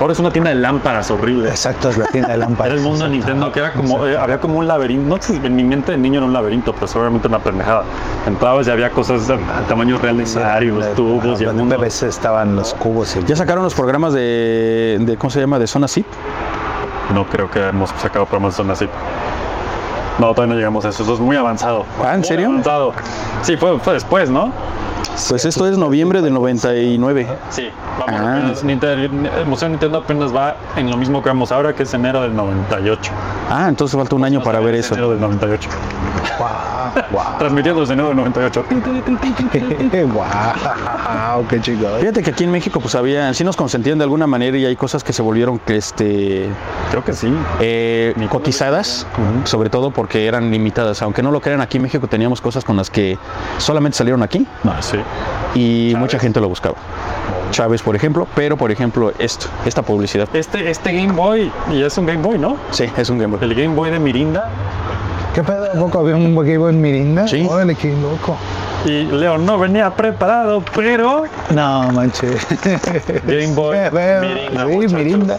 Ahora es una tienda de lámparas horrible. Exacto, es la tienda de lámparas. Era el mundo de Nintendo que era como, eh, había como un laberinto, no en mi mente de niño era un laberinto, pero seguramente una pendejada. Entrabas y había cosas de tamaño real necesarios, tubos y mundo. PVC estaban los cubos. Y Ya sacaron los programas de, de ¿cómo se llama? De Zona Zip. No creo que hemos sacado programas de zona así. No, todavía no llegamos a eso, eso es muy avanzado. Ah, ¿en Muy serio? avanzado. Sí, fue, fue después, ¿no? Pues esto es noviembre del 99. Sí, vamos, Ah. apenas Nintendo- el Museo Nintendo apenas va en lo mismo que vamos ahora, que es enero del 98. Ah, entonces falta un año para ver Es eso. Enero del 98. Transmitiendo desde enero del 98. wow, qué chido. Fíjate que aquí en México pues había, sí nos consentían de alguna manera y hay cosas que se volvieron este, Creo que sí. eh, cotizadas, sobre todo porque eran limitadas. Aunque no lo crean, aquí en México teníamos cosas con las que solamente salieron aquí No, sí. y mucha gente lo buscaba. Chávez, por ejemplo, pero por ejemplo esto, esta publicidad. Este, este Game Boy, y es un Game Boy, ¿no? Sí, es un Game Boy. El Game Boy de Mirinda. ¿Qué pedo? ¿A poco había un Game Boy Mirinda? Sí. Órale, qué loco. Y Leo no venía preparado, pero No, manches. Game Boy Mirinda. sí, muchacho. Mirinda.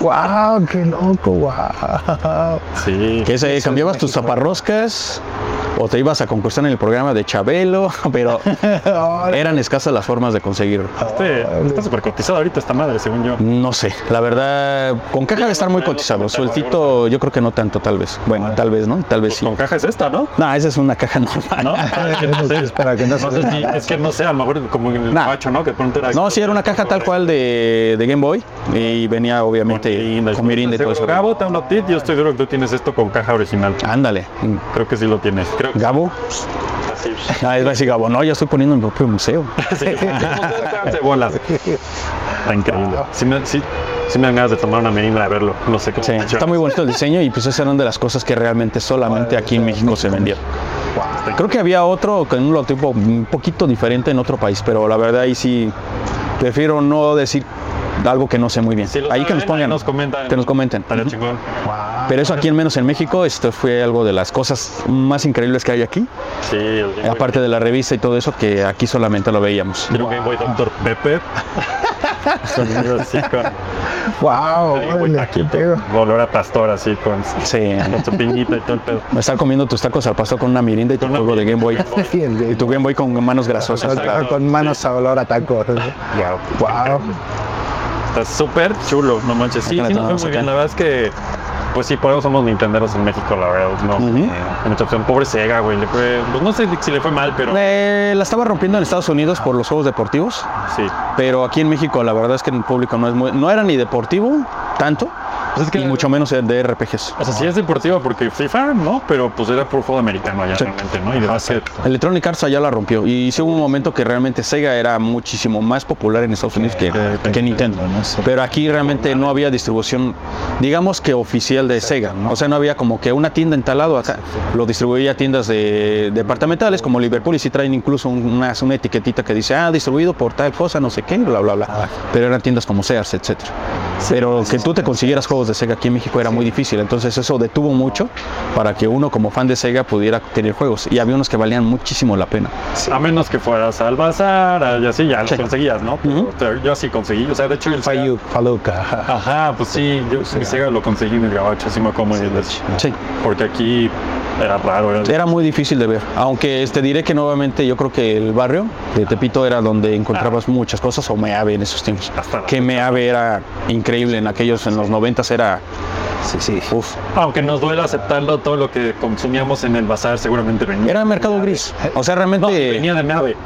Wow, qué loco, wow. Sí. Que ese, cambiabas tus zaparroscas o te ibas a concursar en el programa de Chabelo, pero eran escasas las formas de conseguirlo. Este, está súper cotizado ahorita esta madre, según yo. No sé, la verdad, con caja debe estar muy cotizado. Sueltito, yo creo que no tanto, tal vez. Bueno, tal vez, ¿no? Tal vez sí. Con caja es esta, ¿no? No, esa es una caja normal. ¿No? Es que no sé. Para que no se No sé si, es que no sé, a lo mejor como en el Nah. macho, ¿no? Que pronto era. No, sí, era una caja tal cual de, de Game Boy y venía obviamente con Mirinda y todo eso. Gabo, te hablo a ti, yo estoy seguro que tú tienes esto con caja original. Ándale. Creo que sí lo tienes. Creo que Gabo. sí. Ah, es decir Gabo. No, yo estoy poniendo mi propio museo. Sí, bolas. Está increíble. Sí me, sí, sí me dan ganas de tomar una merinda de verlo. No sé qué. Sí, está muy bonito el diseño y pues esas eran de las cosas que realmente solamente aquí en México se vendían. Creo que había otro con un logotipo un poquito diferente en otro país, pero la verdad ahí sí prefiero no decir algo que no sé muy bien. Si ahí que nos pongan, nos comentan. que nos comenten. Estaría Ujú. chingón. Pero eso aquí al menos en México, esto fue algo de las cosas más increíbles que hay aquí, Sí, aparte de la revista y todo eso que aquí solamente lo veíamos. Quiero un Game Boy Dr. Pepe. Sonido así con, Wow, órale, aquí pedo. olor a pastor así con, Sí. con su piñita y todo el pedo. Estar comiendo tus tacos al pastor con una mirinda y tu juego de Game Boy. Sí, Y tu Game Boy con manos grasosas. con, con manos a olor a tacos. Wow. Está súper chulo, no manches. Sí, sí, nos muy bien. La verdad es que, pues sí, por eso somos nintenderos en México, la verdad. No, Ujú. Eh, en nuestra opción, pobre Sega, güey. Le fue, pues no sé si le fue mal, pero Eh, la estaba rompiendo en Estados Unidos por los juegos deportivos, sí. pero aquí en México la verdad es que el público no es muy, no era ni deportivo tanto, Pues es que y mucho menos de RPGs. O sea, sí es deportivo porque FIFA, ¿no? Pero pues era por fútbol americano allá Sí. realmente, ¿no? Y de básquet. Electronic Arts allá la rompió y sí hubo un momento que realmente Sega era muchísimo más popular en Estados Unidos que, que Nintendo. Pero aquí realmente no había distribución, digamos que oficial de Sega. O sea, no había como que una tienda en tal lado acá. Lo distribuía a tiendas de, departamentales como Liverpool y sí traen incluso un- una, una etiquetita que dice, ah, distribuido por tal cosa, no sé qué, bla, bla, bla. Pero eran tiendas como Sears, etcétera. Pero que tú te consiguieras juegos de Sega aquí en México era muy difícil. Entonces eso detuvo mucho para que uno como fan de Sega pudiera tener juegos. Y había unos que valían muchísimo la pena. A menos que fueras al bazar, y así ya Sí. lo conseguías, ¿no? Pero yo así conseguí. O sea, de hecho, el Sega- Fayuk, Faluca. Ajá, pues sí, yo mi Sega lo conseguí en el gabacho, así me como Sí. Porque aquí era raro. Era, Era muy difícil de ver. Aunque te diré que nuevamente yo creo que el barrio de Tepito era donde encontrabas muchas cosas o Meave en esos tiempos. Hasta Que Meave era increíble en aquellos, en los noventas era, Sí, sí. uf, Aunque nos duele aceptarlo, todo lo que consumíamos en el bazar seguramente venía. era mercado gris. O sea, No, realmente... venía de nave.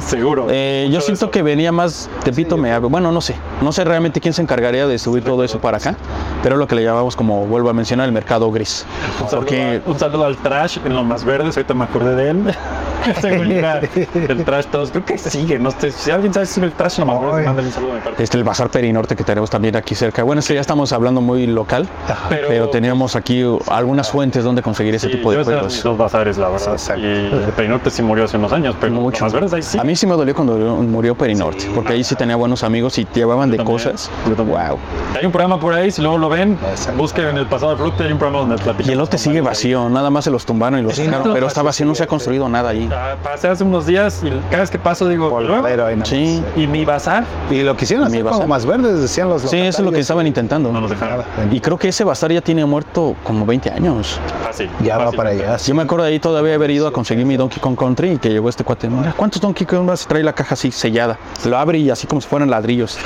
Seguro. Eh, yo siento que venía más Tepito Meave. Bueno, no sé. No sé realmente quién se encargaría de subir todo eso para acá. Pero es lo que le llamamos, como vuelvo a mencionar, el mercado gris. Un saludo, Porque un saludo al trash en lo más verdes, ahorita me acordé de él. El trash todos, creo que sigue, no sé, si alguien sabe si es el trash verdes, mándale un saludo de mi parte. este, el Bazar Perinorte que tenemos también aquí cerca. Bueno, este ya estamos hablando muy local. Pero- Pero, teníamos aquí algunas fuentes donde conseguir ese Sí, tipo de juegos. mis dos bazares, la verdad. Y el Perinorte sí murió hace unos años, pero Mucho. más verdes ahí sí. A mí sí me dolió cuando murió Perinorte, porque ahí sí tenía buenos amigos y llevaban de también, cosas. Wow. Hay un programa por ahí, si luego lo ven, busquen en el pasado de Fruta, hay un programa donde platicamos. Y el lote sigue vacío, nada más se los tumbaron y los sacaron, pero está vacío, no se ha construido nada ahí. Ah, Pasé hace unos días y cada vez que paso digo, "¿Luego? Polvadero ahí nomás. Sí, ¿y mi bazar? Y lo quisieron Mi hacer bazar. como más verdes, decían los sí, eso es lo que estaban intentando. No nos dejaron. Y creo que ese bazar ya tiene muerto como 20 años. Fácil. Ya va para allá. Yo me acuerdo de ahí todavía haber ido a conseguir mi Donkey Kong Country y que llegó este cuate. Mira, ¿cuántos Donkey Vas? Y trae la caja así sellada. Lo abre y así como si fueran ladrillos.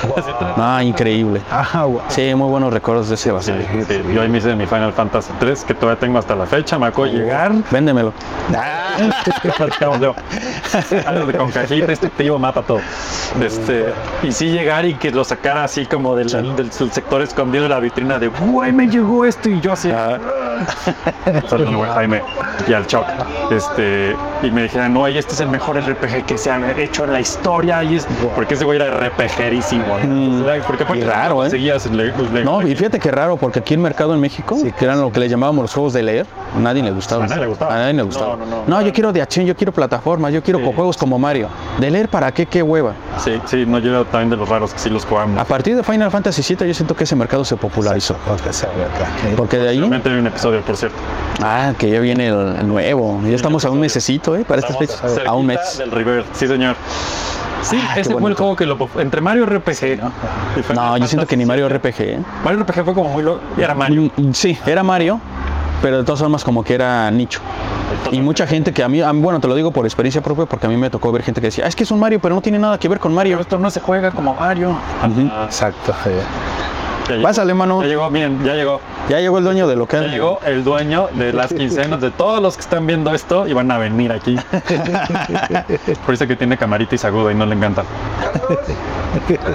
Ah, increíble. Ah. Sí, muy buenos recuerdos de ese Sí, sí, Yo ahí me hice mi Final Fantasy 3, que todavía tengo hasta la fecha, me acabo de llegar. Véndemelo. De con cajita, este tío mata todo. Este, y sí llegar y que lo sacara así como del, del- del sector escondido de la vitrina de, güey, me llegó esto y yo así. Saludos, Jaime y al Choc. Este, y me dijeron, no, este es el mejor RPG que se ha hecho en la historia. Y es, porque ese güey era RPGerísimo. Porque Y raro, ¿eh? Seguías le- le- No, y fíjate que raro, porque aquí en Mercado en México, que eran lo que le llamábamos los juegos de leer, a nadie le gustaba. A nadie le gustaba. A nadie le gustaba. No, no, no. No, yo quiero de acción, yo quiero plataformas, yo quiero Sí. juegos como Mario. ¿De leer para qué? ¿Qué hueva? Sí, sí, no, yo era también de los raros que sí los jugamos. A partir de Final Fantasy VII yo siento que ese mercado se popularizó. Porque se de ahí, Realmente hay un episodio, por cierto. ah, que ya viene el, nuevo. Ya estamos a un mesecito, ¿eh? Para estas fechas. A un mes. Del River, sí, señor. Sí, Ah, ese fue el juego que lo. Entre Mario RPG. ¿no? No, yo siento que ni Mario. RPG, ¿eh? Mario RPG fue como muy. Lo... y Era Mario. Mm, Sí, era Mario, pero de todas formas como que era nicho. Y mucha gente que a mí, a mí- bueno, te lo digo por experiencia propia, porque a mí me tocó ver gente que decía, "Ah, es que es un Mario, pero no tiene nada que ver con Pero Mario. esto no se juega como Mario. Exacto. Ya. Pásale, mano. Ya llegó, miren, ya llegó. Ya llegó el dueño de Ya local. llegó el dueño de las quincenas de todos los que están viendo esto y van a venir aquí. Por eso que tiene camaritis aguda y no le encanta.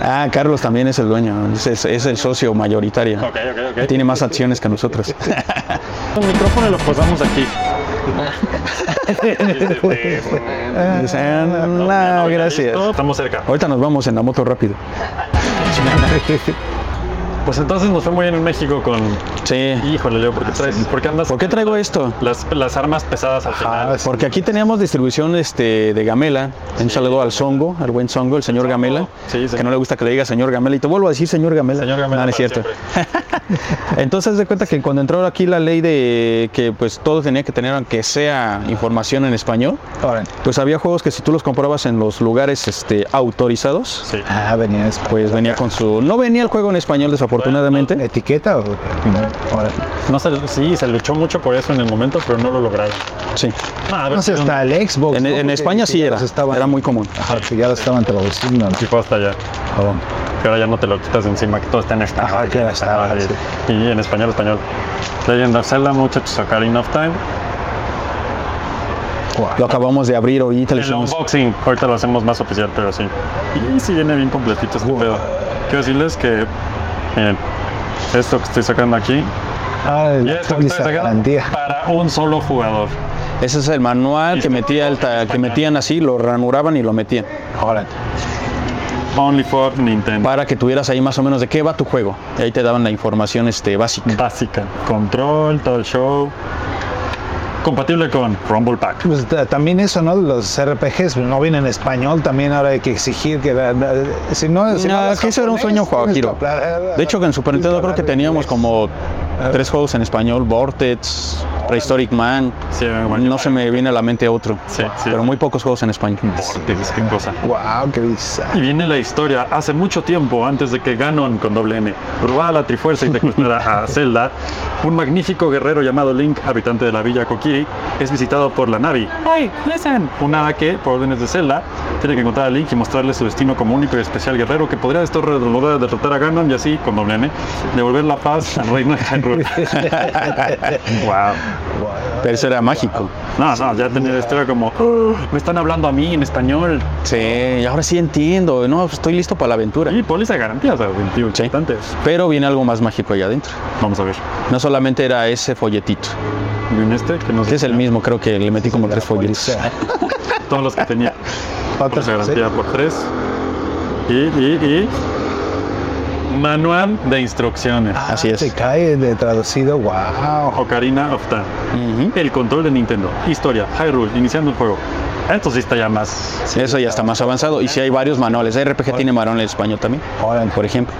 Ah, Carlos también es el dueño, es, el socio mayoritario. Ok, ok, ok. Tiene más acciones que nosotros. El micrófono lo posamos aquí. No, gracias. Estamos cerca. Ahorita nos vamos en la moto rápido. Pues entonces nos fue muy bien en México con. Sí. Híjole, Leo, ¿por qué, traes, ¿por qué andas? ¿Por qué traigo esto? Las, las armas pesadas al final. Porque aquí teníamos distribución este, de Gamela. Un saludo al Songo, al buen Songo, el señor Gamela. Sí, sí. Que no le gusta que le diga señor Gamela. Y te vuelvo a decir señor Gamela. Señor Gamela No, no es cierto. Entonces, de cuenta que cuando entró aquí la ley de que pues todo tenía que tener, aunque sea información en español, pues había juegos que si tú los comprabas en los lugares este, autorizados, Sí. ah, venía después. pues venía con su... No venía el juego en español, desafortunadamente. ¿Etiqueta o...? Ahora, No se, sí, se luchó mucho por eso en el momento, pero no lo lograron. Sí. Ah, a ver no sé, hasta el Xbox. En, ¿no? en Porque España sí era. estaban- Era muy común. Ajá, que ya lo estaban traduciendo. ¿no? Sí fue hasta allá. Oh. Que ahora ya no te lo quitas de encima, que todo está en español. Ya estaba, sí. Y en español, español. Legend of Zelda, muchachos, Ocarina of Time. Lo acabamos de abrir ahorita. le El hicimos- unboxing, ahorita lo hacemos más oficial, pero sí. Y sí viene bien completito este pedo. Quiero decirles que, miren, esto que estoy sacando aquí, Ah, y esto que estoy sacando garantía. para un solo jugador. Ese es el manual que metía el ta- que metían así, lo ranuraban y lo metían. Ahora, Only for Nintendo. Para que tuvieras ahí más o menos de qué va tu juego. Y ahí te daban la información este, básica. Básica. Control, todo el show. Compatible con Rumble Pack. pues, ta- también eso, ¿no? Los RPGs no vienen en español, también ahora hay que exigir que... la- la- Si no, si no que eso era un sueño, que Joaquiro. hablar- De hecho, en Super Nintendo creo que teníamos como tres juegos en español: Vortex, Prehistoric Man. Sí, bueno, No se me viene a la mente otro. Sí, sí. Pero muy pocos juegos en español. Vortex, qué cosa. Wow, qué bizarro. Y viene la historia. Hace mucho tiempo, antes de que Ganon con doble N robara la Trifuerza y secuestrara a Zelda, un magnífico guerrero llamado Link, habitante de la villa Kokiri, es visitado por la Navi. ¡Hey, listen! Una hada que, por órdenes de Zelda, tiene que encontrar a Link y mostrarle su destino como único y especial guerrero que podría esto lograr derrotar a Ganon y así, con doble N, devolver la paz al reino de Hyrule. wow. Pero eso era mágico. No, no, ya tenía esto era como, "Oh, me están hablando a mí en español. Sí, y ahora sí entiendo. No, pues estoy listo para la aventura. Y póliza de garantía, o sea, 21 Sí. Pero viene algo más mágico allá adentro. Vamos a ver. No solamente era ese folletito, Y este, que no que es el mismo, creo que le metí como tres folletos. Todos los que tenía. Póliza de garantía por tres. Y, y, y. Manual de instrucciones. Así es. Se cae de traducido, wow. Ocarina of Time. El control de Nintendo. Historia. Hyrule. Iniciando el juego. Esto sí está ya más. Eso ya está más avanzado. Y si hay varios manuales. RPG tiene manual en español también, Ahora, por ejemplo.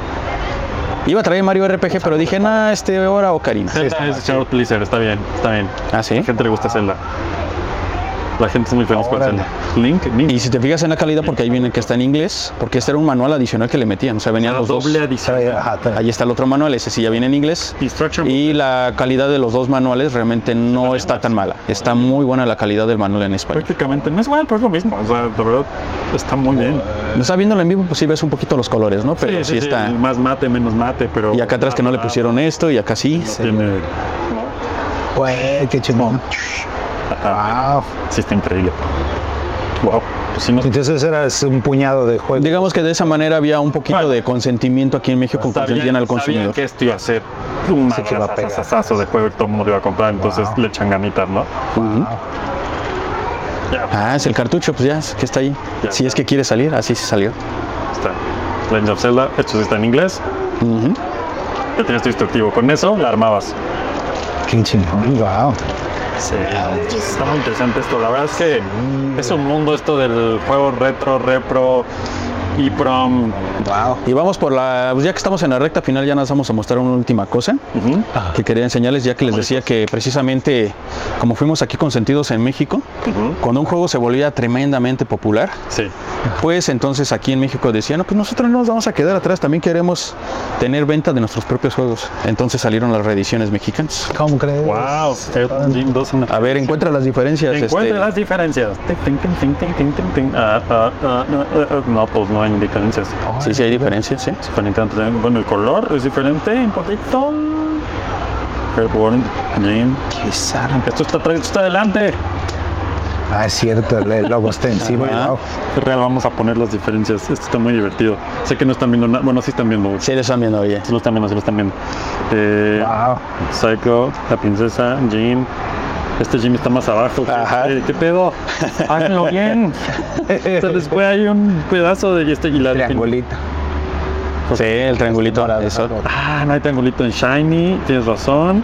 Iba a traer Mario RPG, pero dije, nah, este ahora Ocarina. Es Pleaser. Está bien. Está bien. Ah, sí. A la gente le gusta Zelda. La gente es muy feliz con. Zelda. Link, Link. Y si te fijas en la calidad, porque ahí viene que está en inglés, porque este era un manual adicional que le metían. O sea, venían los dos. doble ajá, trae- Ahí está el otro manual, ese sí ya viene en inglés. Instruction. Y la calidad de los dos manuales realmente no está tan mala. Está muy buena la calidad del manual en español. Prácticamente no es igual, pero es lo mismo. O sea, la verdad, está muy bien. No está viéndolo en vivo, pues sí ves un poquito los colores, ¿no? Pero sí, está. Más mate, menos mate, pero. Y acá atrás que no le pusieron esto y acá sí. Tiene. Güey, qué chingón. Wow. Sí, está increíble. Wow. Pues sí, no Entonces era un puñado de juegos. Digamos que de esa manera había un poquito Bueno. de consentimiento aquí en México con consentían al consumidor. que esto iba a ser un Sí, madrazazazo de juego y todo el mundo lo iba a comprar, entonces le echan ganitas, ¿no? Ya, Ah, es el cartucho, pues ya, que está ahí. Ya Si es que quiere salir, así se salió. está. Legend of Zelda, esto sí está en inglés. Ujú. Ya tienes tu instructivo. Con eso la armabas. Qué chingón. Wow. Está muy interesante esto. La verdad es que es un mundo esto del juego retro, repro, EEPROM. Wow. Y vamos por la, pues ya que estamos en la recta final, ya nos vamos a mostrar una última cosa que quería enseñarles, ya que les decía que precisamente como fuimos aquí consentidos en México, cuando un juego se volvía tremendamente popular, Sí. pues entonces aquí en México decían, no, pues nosotros no nos vamos a quedar atrás, también queremos tener venta de nuestros propios juegos. Entonces salieron las reediciones mexicanas. ¿Cómo crees? Wow. Elden Ring 2 una- A ver, encuentra las diferencias. Encuentra este, las diferencias. Ah, ah, ah, ah, ah, No, pues no hay diferencias. Sí, sí hay diferencias, sí. Bueno, el color es diferente un poquito. Airborne, Jane. Esto está esto está adelante. Ah, es cierto, el logo está encima. Real, vamos a poner las diferencias. Esto está muy divertido. Sé que no están viendo nada. Bueno, sí están viendo. Sí, lo están viendo, oye. Sí lo están viendo, sí lo están viendo. Eh, Wow. Psycho, la princesa, Jean. Este Jim está más abajo. Ajá. Eh, ¿Qué pedo? Háganlo bien. Se les fue ahí un pedazo de este y la Triangulito. Sí, el triangulito. Eso. Ah, no hay triangulito en Shiny. Tienes razón.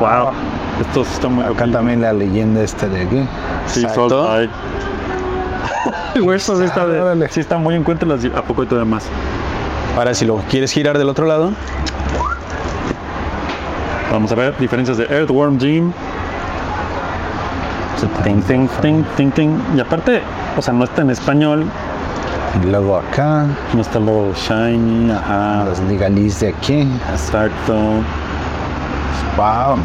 Wow. Esto sí está muy Acá también la leyenda esta de aquí. Sí. Soul Eye. Güey, sí está, de- sí está muy en cuenta. Las, ¿A poco hay todavía más? Ahora, si lo quieres girar del otro lado, Vamos a ver diferencias de Earthworm Ting, ting, ting, ting, ting. Y aparte, o sea, no está en español. Y luego acá, No está luego Shiny. Ajá. los legalis de aquí. Exacto. Wow.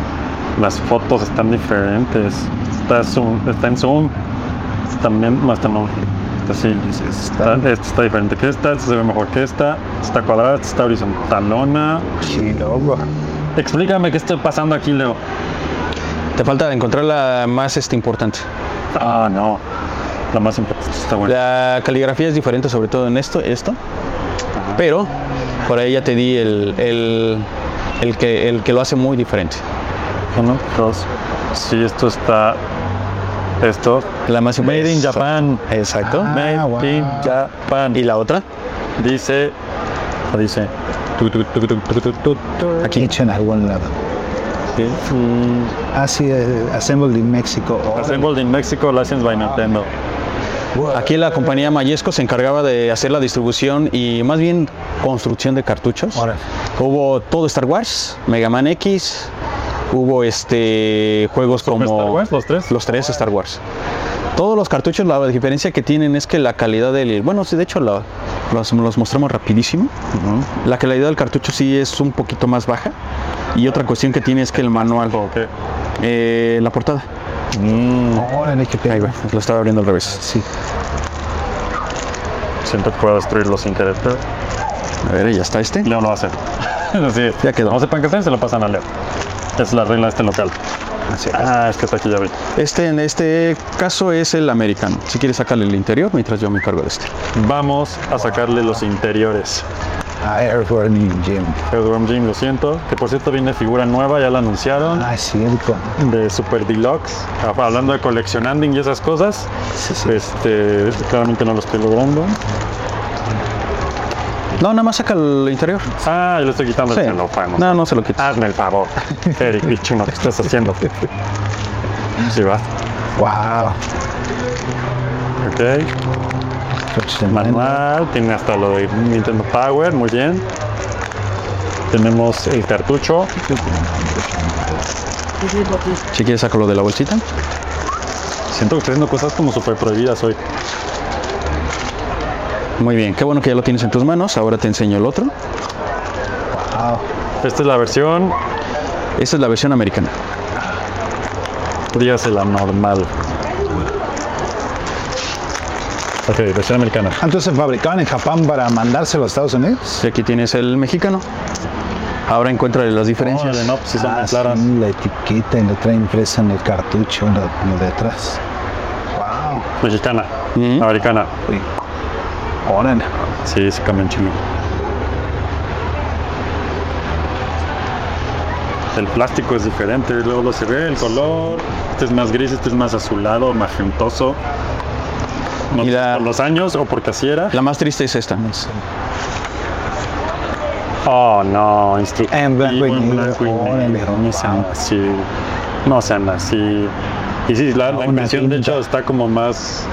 Las fotos están diferentes. Está, zoom, está en zoom. También, no está no. Está así. Está, esta está diferente que esta. Esta se ve mejor que esta. Está cuadrada. Esta está horizontalona. Sí, logo. Explícame qué está pasando aquí, Leo. Te falta encontrar la más este, importante. Ah, no. La más importante está buena. La caligrafía es diferente, sobre todo en esto, esto. Pero por ahí ya te di el, el, el que, el que lo hace muy diferente. Uno, dos. Sí, esto está. Esto. La más Made in Japan. Exacto. Made wow. in Japan. ¿Y la otra? dice. Dice. Aquí hecho en algún lado. Sí. Ah, sí, eh, Assembled in Mexico. Oh, Assembled in Mexico, licensed by Nintendo. Aquí la compañía Mayesco se encargaba de hacer la distribución y más bien construcción de cartuchos. Hubo todo Star Wars, Mega Man X, hubo este juegos como Star Wars, los tres? los tres Star Wars. Todos los cartuchos, la diferencia que tienen es que la calidad del, bueno, sí, de hecho la- los, los mostramos rapidísimo. La calidad del cartucho sí es un poquito más baja. Y otra cuestión que tiene es que el manual, eh, la portada, qué ahí va, lo estaba abriendo al revés. Sí. Siento que puedo destruirlo sin querer, pero A ver, ya está este. Leo lo va a hacer. Así. Ya quedó. No sepan qué hacer, se lo pasan a Leo. Es la regla de este local. Ah, es que está aquí ya vi. Este en este caso es el americano. Si quieres sacarle el interior mientras yo me encargo de este. Vamos a sacarle los interiores. Ah, Airborne Gym. Earthworm Jim, lo siento. Que por cierto viene figura nueva, ya la anunciaron. Ah, es cierto. de Super Deluxe, Ah, hablando de coleccionando y esas cosas, Sí, sí. este, claramente no lo estoy logrando. No, nada más saca el interior. Ah, yo le estoy quitando Sí. el celofán. No, no se lo quites. Hazme el favor, Eric Bichuno, ¿qué estás haciendo? Sí, va. Wow. Ok. Manual, tiene hasta lo de Nintendo Power, muy bien. Tenemos el cartucho. Si quieres sacarlo de la bolsita. Siento que estoy haciendo cosas como súper prohibidas hoy. Muy bien, qué bueno que ya lo tienes en tus manos. Ahora te enseño el otro. Wow. Esta es la versión, Esta es la versión americana. dígase la normal. Ok, versión americana. Entonces se fabricaban en Japón para mandárselo a Estados Unidos. Y aquí tienes el mexicano. Ahora encuentra las diferencias. No, pues son Ah, claras. sí, la etiqueta y lo trae impresa en el cartucho, lo, lo de atrás. Wow. Mexicana. Americana. Órale. Sí, se cambia en chino. El plástico es diferente, luego lo cerré, el color. Este es más gris, este es más azulado, magentoso. No Y sé la- por los años o porque así era. La más triste es esta. Oh, no, instructivo. En blanco y en negro, No sean así. No sean así. Y sí, la, la impresión de hecho está como más.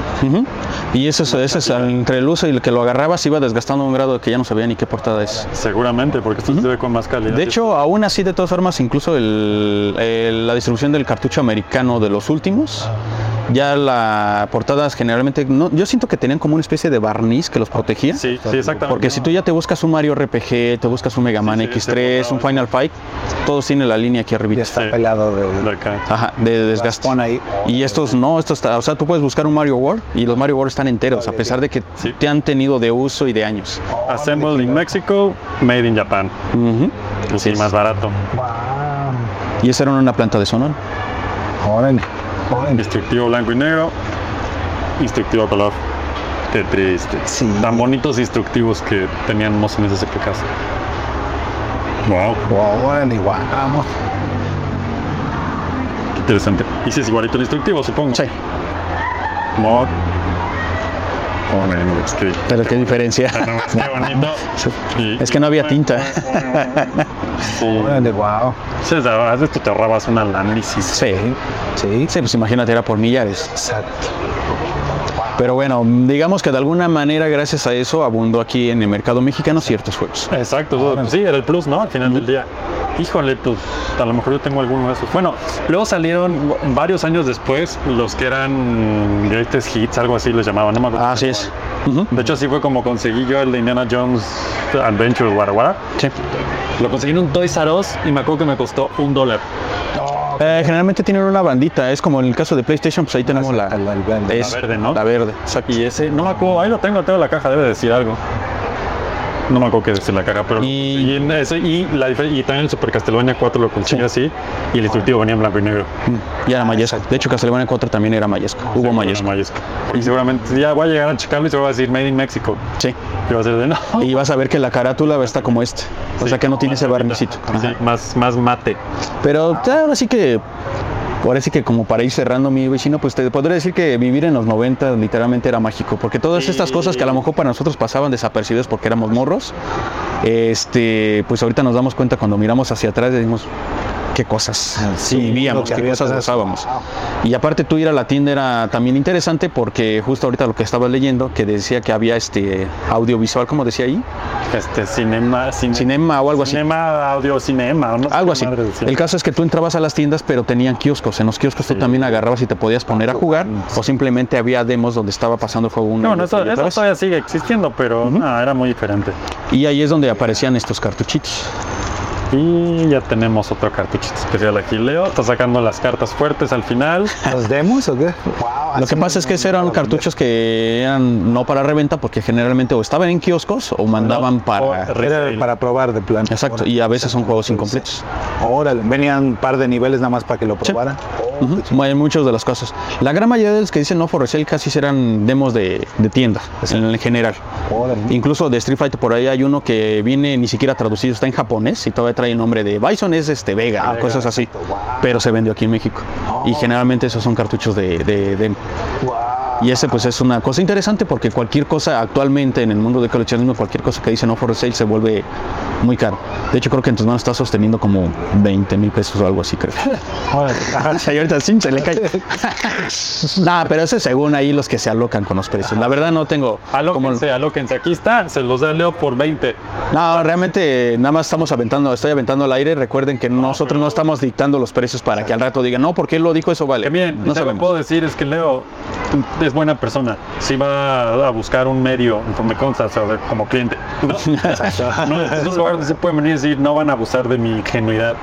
Y eso es, ese es entre el uso y el que lo agarraba se iba desgastando a un grado que ya no sabía ni qué portada es. Seguramente, porque esto se ve con más calidad. De hecho, aún así, de todas formas, incluso el- el- la distribución del cartucho americano de los últimos, ya la portadas generalmente, no, yo siento que tenían como una especie de barniz que los protegía. sí, sí, exactamente. Porque si tú ya te buscas un Mario RPG, te buscas un Mega Man Sí, sí, X3, se un Final Fight, todos tienen la línea aquí arriba. Ya está pelado de, De acá. Ajá, de desgaste. Ahí. Y estos no, estos, está- o sea, tú puedes buscar un Mario World y los Mario World están enteros, a pesar de que Sí. te han tenido de uso y de años. Assembled in Mexico, made in Japan. Ujú. Así más barato. Y esa era una planta de sonora. Órale. Instructivo blanco y negro. Instructivo color. Qué triste. Sí. Tan bonitos instructivos que teníamos en esas épocas. Wow, Órale, vamos. qué interesante. Y si es igualito el instructivo, supongo. Sí. Mod. Oh, man, es que- Pero qué diferencia. No, es que bonito. Y- Es que no había tinta. Sí. Wow. Sí, que te ahorrabas un análisis. Sí. Sí. Sí, pues imagínate, era por millares. Exacto. Pero bueno, digamos que de alguna manera, gracias a eso, abundó aquí en el mercado mexicano ciertos juegos. Exacto, sí, era el plus, ¿no? Al final del día. Híjole, pues a lo mejor yo tengo alguno de esos. Bueno, luego salieron varios años después los que eran Greatest Hits, algo así les llamaban, no me acuerdo. Así es. De hecho, así fue como conseguí yo el de Indiana Jones Adventure Guaraguara. Sí. Lo conseguí en un Toys R Us y me acuerdo que me costó un dólar. Eh, generalmente tienen una bandita, es como en el caso de PlayStation, pues ahí tenemos la, La- la- la- es- la verde, ¿no? La verde, exacto. Y ese, no me acuerdo, ahí lo tengo, tengo la caja, debe decir algo. No me acuerdo qué decir la caja, pero. Y- Y, la, y también el Super Castlevania 4 lo conseguí así. Y el instructivo venía en blanco y negro. Mm, Y era Mayesco. De hecho, Castlevania 4 también era Mayesco. Hubo Seguro Mayesco. Mayesco. Y seguramente ya voy a llegar a checarlo y se va a decir Made in Mexico. Sí. Y va a ser de no. Y vas a ver que la carátula está como este. O sea que no tiene ese barnicito. Sí, más, más mate. Pero ya, ahora sí que, ahora sí que como para ir cerrando mi vecino, pues te podría decir que vivir en los 90 literalmente era mágico, porque todas estas cosas que a lo mejor para nosotros pasaban desapercibidas porque éramos morros, este, pues ahorita nos damos cuenta cuando miramos hacia atrás y decimos, qué cosas Sí, vivíamos, qué cosas atrás. gozábamos. Y aparte tú ir a la tienda era también interesante porque justo ahorita lo que estaba leyendo, que decía que había este audiovisual, como decía ahí, Este, cinema, cine- cinema o algo así. Cinema, audio, cinema. No sé Algo así. El caso es que tú entrabas a las tiendas, pero tenían kioscos. En los kioscos tú también agarrabas y te podías poner a jugar, o simplemente había demos donde estaba pasando el juego una No, no, eso, todavía sigue existiendo, pero no, era muy diferente. Y ahí es donde aparecían estos cartuchitos. Y ya tenemos otro cartuchito especial aquí. Leo está sacando las cartas fuertes al final. ¿Los demos o qué? Lo que pasa es que esos eran cartuchos que eran no para reventa, porque generalmente o estaban en kioscos o mandaban para. Era para probar de plan. Exacto, y a veces son juegos incompletos. Órale, venían un par de niveles nada más para que lo probaran. Hay muchas de las cosas. La gran mayoría de los que dicen no for resale casi serán demos de, de tienda, en general. Órale. Incluso de Street Fighter por ahí hay uno que viene ni siquiera traducido, está en japonés y todavía trae el nombre de Bison es este Vega, cosas así. Pero se vendió aquí en México. Y generalmente esos son cartuchos de, de, de- 我 Y ese pues es una cosa interesante porque cualquier cosa actualmente en el mundo de coleccionismo, cualquier cosa que dice no for sale se vuelve muy caro. De hecho creo que en tus manos está sosteniendo como 20 mil pesos o algo así creo. y ahorita sí, se le cae. Nada, pero ese según ahí los que se alocan con los precios. La verdad no tengo... como- Alóquense, alóquense. Aquí está, se los da Leo por 20. no, realmente nada más estamos aventando, estoy aventando al aire. Recuerden que nosotros no estamos dictando los precios para que al rato digan, no, porque él lo dijo, eso vale. Que bien, no lo puedo decir es que Leo es buena persona. Si va a buscar un medio, me consta, o sea, como cliente. ¿no? No, lugares donde se pueden venir y decir, no van a abusar de mi ingenuidad.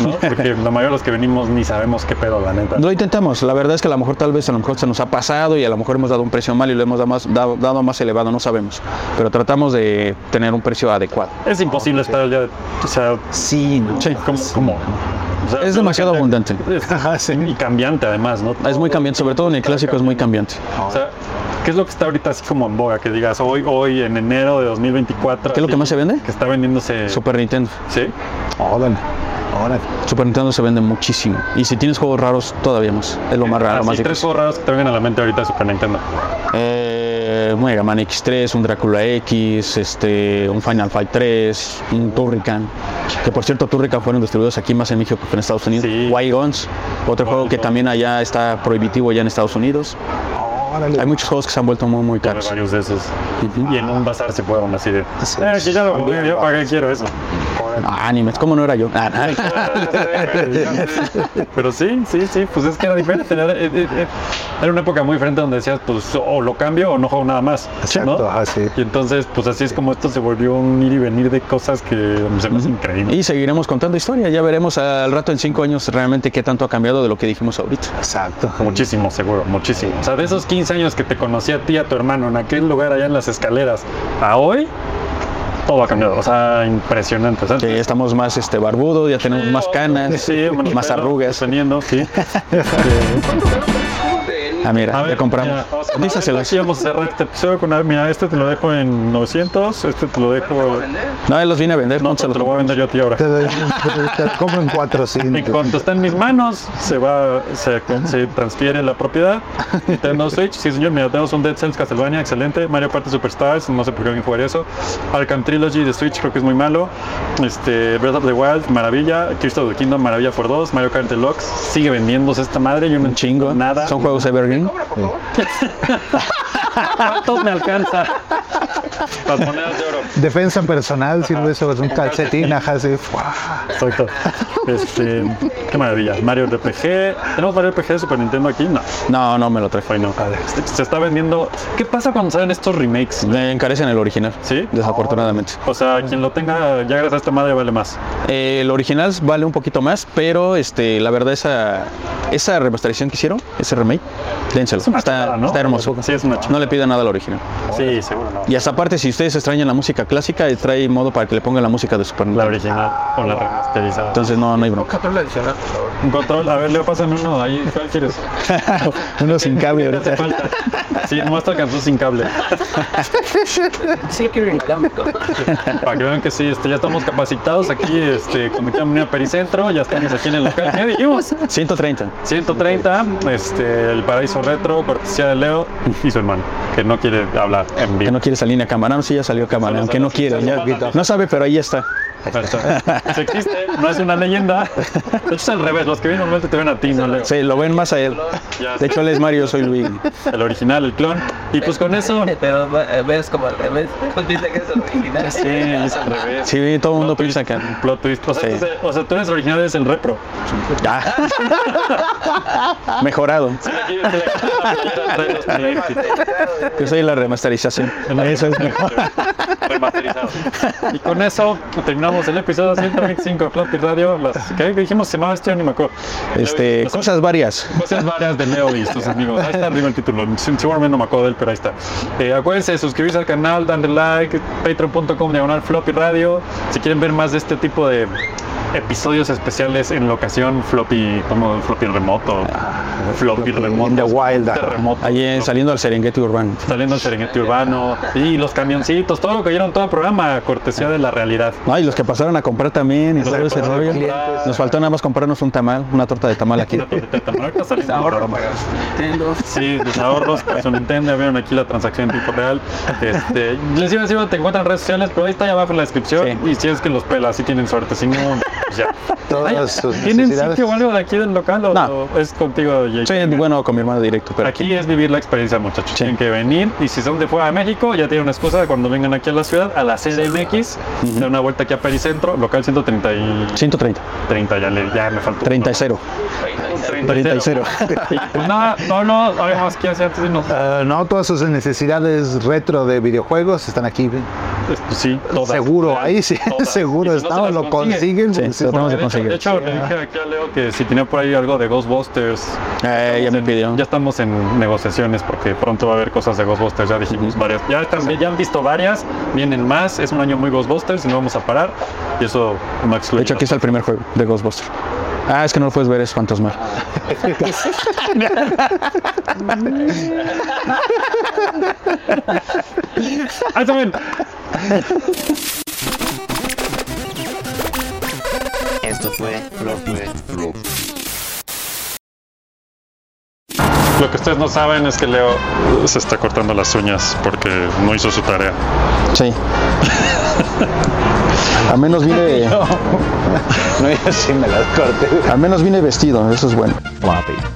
¿no? Porque la mayoría de los que venimos ni sabemos qué pedo, la neta. Lo intentamos, la verdad es que a lo mejor tal vez a lo mejor se nos ha pasado y a lo mejor hemos dado un precio mal y lo hemos dado más, dado, dado más elevado, no sabemos. Pero tratamos de tener un precio adecuado. Es imposible estar al día de. O sea, Sí, ¿no? Sí. ¿cómo? cómo? O sea, Es demasiado abundante. Y cambiante además, ¿no? Es muy cambiante, sobre todo en el clásico es muy cambiante. O sea, ¿Qué es lo que está ahorita así como en boga? Que digas hoy, hoy en enero de 2024. ¿Qué es lo que más se vende? Que está vendiéndose. Super Nintendo. Sí. Órale, órale. Super Nintendo se vende muchísimo. Y si tienes juegos raros, todavía más. Es lo más raro, Así, más tres difícil. juegos raros que te vengan a la mente ahorita de Super Nintendo. Eh, Mega Man X3, un Drácula X, este, un Final Fight 3, un Turrican. Que por cierto, Turrican fueron distribuidos aquí más en México que en Estados Unidos. Sí. Guns, otro juego que también allá está prohibitivo ya en Estados Unidos. Órale. Hay muchos juegos que se han vuelto muy, muy caros. varios de esos. Y en un bazar se fueron así de. Eh, que ya lo jugué, yo para qué quiero eso. Ah, animes, ¿cómo no era yo? Ah, Pero sí, sí, sí, pues es que era diferente. Era, eh, eh, eh, era una época muy diferente donde decías, pues o lo cambio o no juego nada más. Exacto, ¿no? ajá, sí. Y entonces, pues así es como esto se volvió un ir y venir de cosas que se me hace increíble. y seguiremos contando historia. Ya veremos al rato en cinco años realmente qué tanto ha cambiado de lo que dijimos ahorita. Exacto. Muchísimo, seguro, muchísimo. O sea, de esos 15 años que te conocí a ti, a tu hermano, en aquel lugar allá en las escaleras, a hoy, todo ha cambiado. O sea, impresionante. Ya estamos más este, barbudos, ya tenemos más canas, Sí, más arrugas. Dependiendo, sí. Ah, mira, A ver, ya compramos. mira, vamos a-. Aquí vamos a cerrar este episodio con, mira, este te lo dejo en 900, este te lo dejo... No, él los vine a vender, No, no te se los lo voy a vender yo a ti ahora. Te, doy- te compro en En 400. cuanto está en mis manos, se va, se, se transfiere la propiedad. Nintendo Switch, sí señor, mira, tenemos un Dead Cells Castlevania, excelente. Mario Party Superstars, no sé por qué alguien jugaría eso. Arkham Trilogy de Switch, creo que es muy malo. Este, Breath of the Wild, maravilla. Crystal of the Kingdom, maravilla por dos. Mario Kart Deluxe, sigue vendiéndose esta madre. Yo no un chingo. Nada. Son juegos evergreen. ¿Cuántos me alcanza? Las monedas de oro. Defensa personal, sirve eso, es un calcetín, ajá, sí. ¡fua! Exacto. Este, qué maravilla. Mario RPG. ¿Tenemos Mario RPG de Super Nintendo aquí? No. No, no me lo traje. Hoy no. Se, se está vendiendo. ¿Qué pasa cuando salen estos remakes? Me encarecen el original. ¿Sí? Desafortunadamente. O sea, quien lo tenga ya gracias a esta madre vale más. Eh, el original vale un poquito más, pero este, la verdad esa, esa remasterización que hicieron, ese remake, dénselo. una Está, chulada, ¿no? está hermoso. Sí, es una chulada. No le pida nada al original. Sí, seguro no. Y hasta aparte, si ustedes extrañan la música clásica, trae modo para que le pongan la música de Super La Nintendo. original o la remasterizada. Entonces no, no hay bronca. Control adicional, por favor. Un control. A ver, Leo, pásame uno ahí. ¿Cuál quieres? Uno sin cable ¿Qué te hace ahorita. falta? Sí, te alcanzó sin cable. Sí, quiero ir cambio. Para que vean que sí, este, ya estamos capacitados aquí, este, como que Pericentro, ya estamos aquí en el local. ¿Qué dijimos? 130. 130, este, el paraíso retro, cortesía de Leo y su hermano, que no quiere hablar en Que vivo. no quiere salir a cámara. No, sí, ya salió a cámara. Solo Aunque no quiere. ya- no sabe, pero ahí está. Existe, no es una leyenda. De hecho, es al revés, los que vienen normalmente te ven a ti, no Leo. Sí, lo ven más a él. De hecho, él es Mario, yo soy Luis. El original, el clon. Y pues con eso. Pero eh, ves como al revés. Pues dice que es original. Sí, es al revés. Sí, todo el mundo piensa que. Plot twist. O sea, Sí. o sea, tú eres original, eres el repro. Ya. Mejorado. Este. Yo soy la remasterización. Eso es mejor. remasterizado. Y con eso terminamos el episodio 125 de Floppy Radio. Las, ¿Qué dijimos? Se llamaba este, ni me acuerdo. Este, Las cosas varias. Cosas varias de Leo y sus amigos. Ahí está arriba el título. Seguramente no me acuerdo de él, pero ahí está. Eh, acuérdense de suscribirse al canal, darle like, patreon.com diagonal floppy radio. Si quieren ver más de este tipo de episodios especiales en locación floppy, como floppy remoto, floppy remoto. In the wild. terremoto, Allí en- saliendo al Serengeti Urbano. saliendo el Serengeti Urbano y los camioncitos, todo lo que oyeron todo el programa, cortesía de la realidad. No, y los que pasaron a comprar también y Los todo ese rollo. Nos faltó nada más comprarnos un tamal, una torta de tamal aquí. Una tortita de tamal, ahorita. Sí, tus ahorros su Nintendo, vieron aquí la transacción en tiempo real. Este, les iba a decir te encuentran en redes sociales, pero ahí está ahí abajo en la descripción. Sí. Y si es que los pelas, si tienen suerte, si no, ya. Todas sus ¿Tienen sitio o algo de aquí del local o, No. o es contigo, Jake? Bueno con mi hermano directo, pero Aquí es vivir la experiencia, muchachos. Sí. Tienen que venir y si son de fuera de México, ya tienen una excusa de cuando vengan aquí a la ciudad, a la CDMX, dar una vuelta aquí a Pericentro, local 130 y 130, 30, ya, le, ya me faltó. 30 y 0. 30 y 0. Y pues nada, no, no, algo más que hacer antes de irnos. Eh, no, todas sus necesidades retro de videojuegos están aquí. Sí, todas. Seguro, ahí sí, Todas. seguro si no lo consigue, consiguen. Sí, sí. tratamos de De hecho, conseguir. de hecho, le dije aquí a Leo que si tenía por ahí algo de Ghostbusters. Eh, ya me pidió. Ya estamos en negociaciones porque pronto va a haber cosas de Ghostbusters, ya dijimos varias. Ya, están, ya han visto varias, vienen más, es un año muy Ghostbusters y no vamos a parar. Y eso no De hecho, aquí está el primer juego de Ghostbusters. Ah, es que no lo puedes ver, es fantasma. Ahí está bien. Esto fue Floppy. Lo que ustedes no saben es que Leo se está cortando las uñas porque no hizo su tarea. Sí. Al menos vine, No, yo sí me las corté. al menos vine vestido, eso es bueno. Floppy.